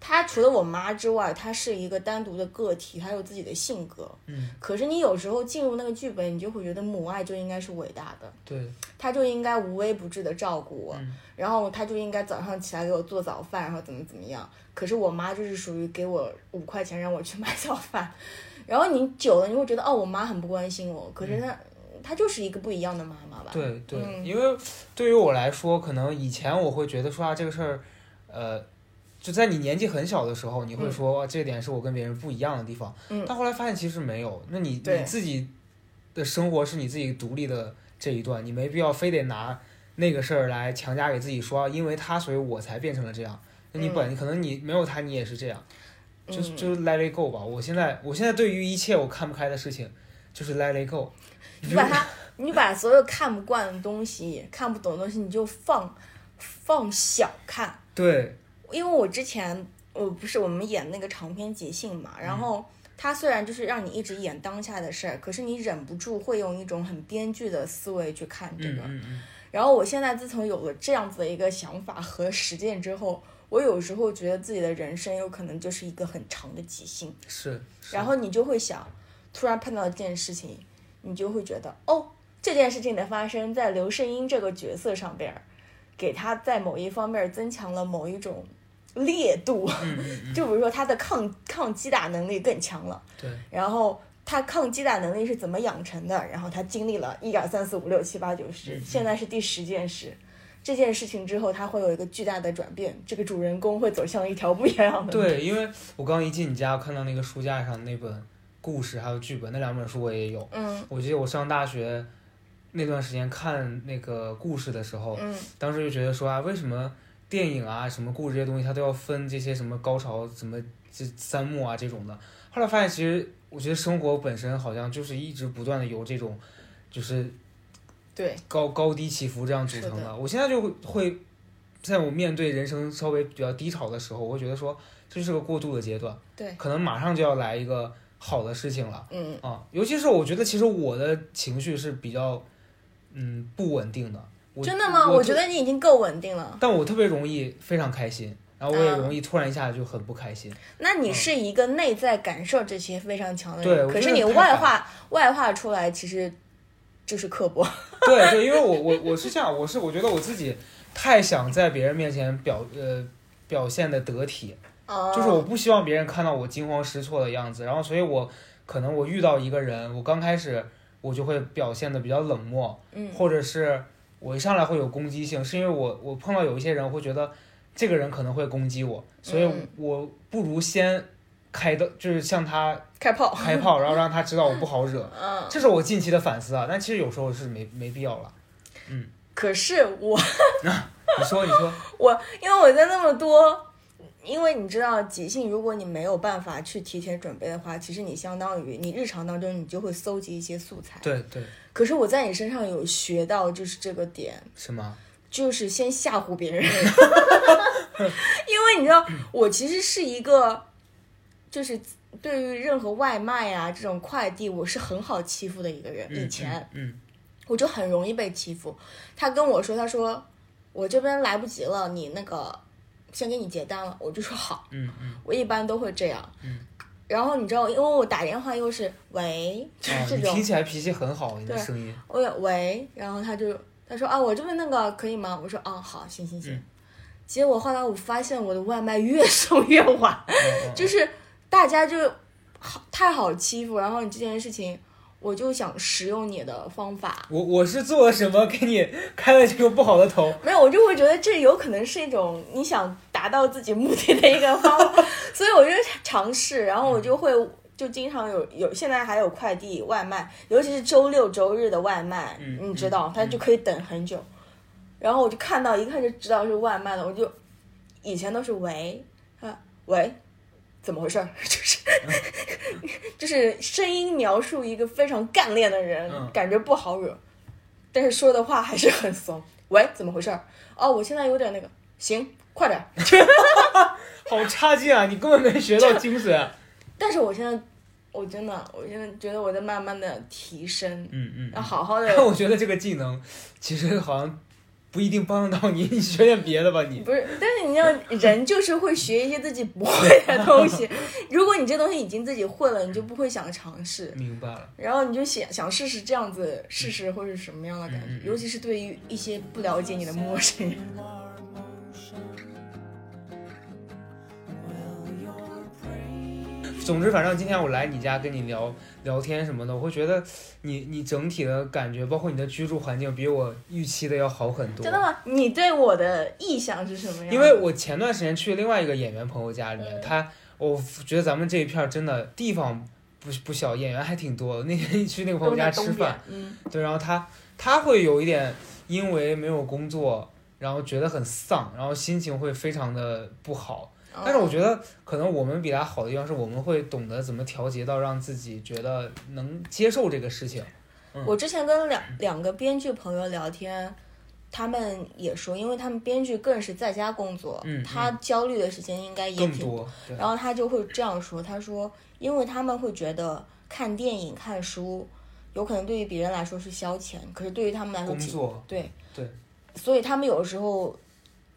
她除了我妈之外，她是一个单独的个体，她有自己的性格。嗯，可是你有时候进入那个剧本，你就会觉得母爱就应该是伟大的，对，她就应该无微不至的照顾我，嗯。然后她就应该早上起来给我做早饭，然后怎么怎么样。可是我妈就是属于给我五块钱让我去买早饭，然后你久了你会觉得哦，我妈很不关心我，可是她、她就是一个不一样的妈妈吧？对。对，嗯。因为对于我来说，可能以前我会觉得说啊，这个事儿，呃，就在你年纪很小的时候，你会说、啊这点是我跟别人不一样的地方。嗯但后来发现其实没有，那你你自己的生活是你自己独立的这一段，你没必要非得拿那个事儿来强加给自己说，啊因为他所以我才变成了这样。那你本、可能你没有他，你也是这样，就嗯就 let it go 吧。我现在我现在对于一切我看不开的事情，就是 let it go。你把它，你把所有看不惯的东西、看不懂的东西，你就放放小看。对，因为我之前我不是我们演那个长篇即兴嘛，然后它虽然就是让你一直演当下的事儿，可是你忍不住会用一种很编剧的思维去看这个。嗯嗯嗯，然后我现在自从有了这样子的一个想法和实践之后，我有时候觉得自己的人生有可能就是一个很长的即兴，是。是然后你就会想，突然碰到一件事情，你就会觉得哦，这件事情的发生在刘胜英这个角色上边儿，给他在某一方面增强了某一种烈度，就比如说他的抗抗击打能力更强了，对。然后他抗击打能力是怎么养成的？然后他经历了一二三四五六七八九十，嗯现在是第十件事。这件事情之后，他会有一个巨大的转变，这个主人公会走向一条不一样的路。对，因为我刚一进你家，看到那个书架上那本故事还有剧本，那两本书我也有。嗯我记得我上大学那段时间看那个故事的时候，嗯当时就觉得说啊，为什么电影啊、什么故事这些东西，它都要分这些什么高潮、什么这三幕啊这种的。后来发现，其实我觉得生活本身好像就是一直不断的有这种，就是对，高高低起伏这样组成的。我现在就会会，在我面对人生稍微比较低潮的时候，我会觉得说这是个过渡的阶段，对可能马上就要来一个好的事情了嗯啊。尤其是我觉得，其实我的情绪是比较嗯不稳定的。我真的吗？我我觉得你已经够稳定了。但我特别容易非常开心，然后我也嗯容易突然一下就很不开心。那你是一个内在感受这些非常强的对人，可是你外化外化出来，其实就是刻薄。<laughs> 对对，因为我我我是这样，我是我觉得我自己太想在别人面前表呃表现的得体，哦就是我不希望别人看到我惊慌失措的样子，然后所以我可能我遇到一个人，我刚开始我就会表现的比较冷漠，嗯或者是我一上来会有攻击性，是因为我我碰到有一些人我会觉得这个人可能会攻击我，所以嗯我不如先开的，就是向他开炮。开炮，然后让他知道我不好惹，嗯，这是我近期的反思啊，但其实有时候是没没必要了。嗯可是我你说你说，<laughs> 我因为我在那么多，因为你知道即兴，如果你没有办法去提前准备的话，其实你相当于你日常当中你就会搜集一些素材。对对，可是我在你身上有学到就是这个点，什么？就是先吓唬别人，<laughs> 因为你知道我其实是一个，就是对于任何外卖啊这种快递，我是很好欺负的一个人。嗯以前嗯我就很容易被欺负。他跟我说，他说我这边来不及了，你那个先给你结单了，我就说好。嗯嗯我一般都会这样。嗯然后你知道，因为我打电话又是喂，就这种你听，起来脾气很好，你的对声音。我有喂，然后他就他说啊，我这边那个可以吗？我说啊，好，行行行。嗯结果后来我发现我的外卖越 <laughs> 送越晚，<laughs> 就是大家就好太好欺负，然后你这件事情，我就想使用你的方法，我我是做了什么给你开了这个不好的头？没有，我就会觉得这有可能是一种你想达到自己目的的一个方法，<laughs> 所以我就尝试，然后我就会就经常有有现在还有快递外卖，尤其是周六周日的外卖，嗯你知道嗯，它就可以等很久。然后我就看到一看就知道是外卖的，我就以前都是喂啊喂，怎么回事儿？<laughs> 就是 <laughs> 就是声音描述一个非常干练的人，嗯感觉不好惹，但是说的话还是很怂。喂，怎么回事？哦，我现在有点那个，行，快点儿。<laughs> 好差劲啊！你根本没学到精髓。但是我现在，我真的，我现在觉得我在慢慢的提升，嗯嗯。要好好的但 <laughs> 我觉得这个技能其实好像不一定帮得到你，你学点别的吧你。不是，但是你要人就是会学一些自己不会的东西。<laughs> 如果你这东西已经自己会了，你就不会想尝试，明白了。然后你就想想试试这样子试试会是什么样的感觉，嗯嗯嗯尤其是对于一些不了解你的陌生人。总之，反正今天我来你家跟你聊聊天什么的，我会觉得你你整体的感觉，包括你的居住环境，比我预期的要好很多。真的吗？你对我的意向是什么样？因为我前段时间去另外一个演员朋友家里面，嗯他我觉得咱们这一片儿真的地方不不小，演员还挺多。<laughs> 那天去那个朋友家吃饭，，嗯，对，然后他他会有一点因为没有工作，然后觉得很丧，然后心情会非常的不好。但是我觉得可能我们比他好的地方是我们会懂得怎么调节到让自己觉得能接受这个事情。我之前跟两两个编剧朋友聊天，他们也说，因为他们编剧更是在家工作，嗯他焦虑的时间应该也挺多，然后他就会这样说，他说，因为他们会觉得看电影、看书，有可能对于别人来说是消遣，可是对于他们来说，工作，对。对，所以他们有的时候，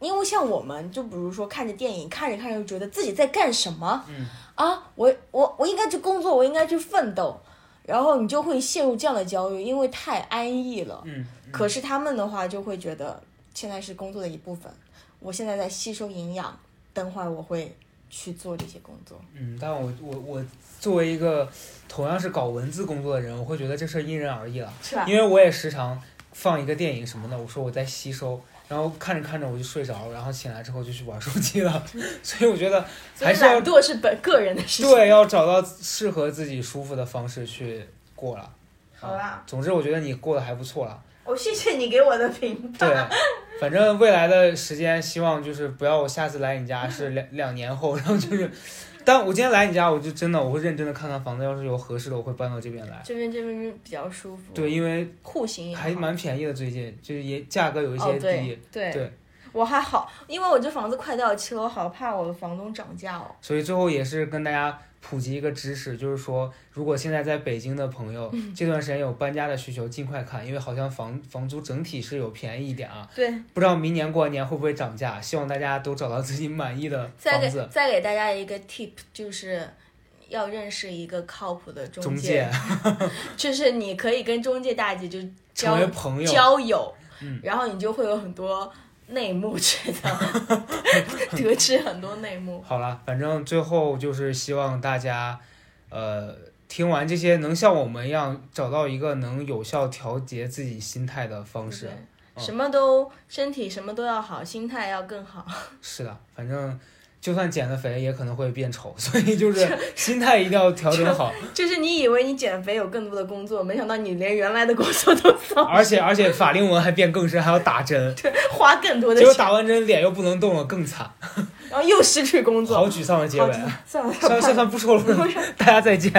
因为像我们，就比如说看着电影，看着看着就觉得自己在干什么，嗯啊，我我我应该去工作，我应该去奋斗，然后你就会陷入这样的焦虑，因为太安逸了。嗯，可是他们的话就会觉得现在是工作的一部分，我现在在吸收营养，等会儿我会去做这些工作。嗯，但我我我作为一个同样是搞文字工作的人，我会觉得这事儿因人而异了，是吧？因为我也时常放一个电影什么的，我说我在吸收。然后看着看着我就睡着了，然后醒来之后就去玩手机了，<laughs> 所以我觉得还是要懒惰是本个人的事情。对，要找到适合自己舒服的方式去过了。好啦，总之我觉得你过得还不错了。我谢谢你给我的评对。，反正未来的时间，希望就是不要我下次来你家是两两年后，然后就是，但我今天来你家，我就真的我会认真的看看房子，要是有合适的，我会搬到这边来。这边这边比较舒服，对，，因为户型也还蛮便宜的，最近就是也价格有一些哦，低。对对对我还好，因为我这房子快到期了，我好怕我的房东涨价哦。所以最后也是跟大家普及一个知识，就是说，如果现在在北京的朋友，嗯。这段时间有搬家的需求，尽快看，因为好像房房租整体是有便宜一点啊。对，不知道明年过完年会不会涨价，希望大家都找到自己满意的再给房子。再给大家一个 tip，就是要认识一个靠谱的中中介，介 <laughs> 就是你可以跟中介大姐就成交为朋友，交友，嗯。然后你就会有很多内幕 <laughs> 知道，得知很多内幕。好了，反正最后就是希望大家，呃，听完这些能像我们一样找到一个能有效调节自己心态的方式。对，嗯什么都身体什么都要好，心态要更好。是的，反正就算减了肥，也可能会变丑，<laughs> 所以就是 <laughs> 心态一定要调整好。就是你以为你减肥有更多的工作，没想到你连原来的工作都扫，而且而且法令纹还变更深，还要打针，对花更多的钱 <laughs> 结果，打完针脸又不能动了，更惨，然后又失去工作。好沮丧的结尾。算了，算了算了，不说了，大家再见。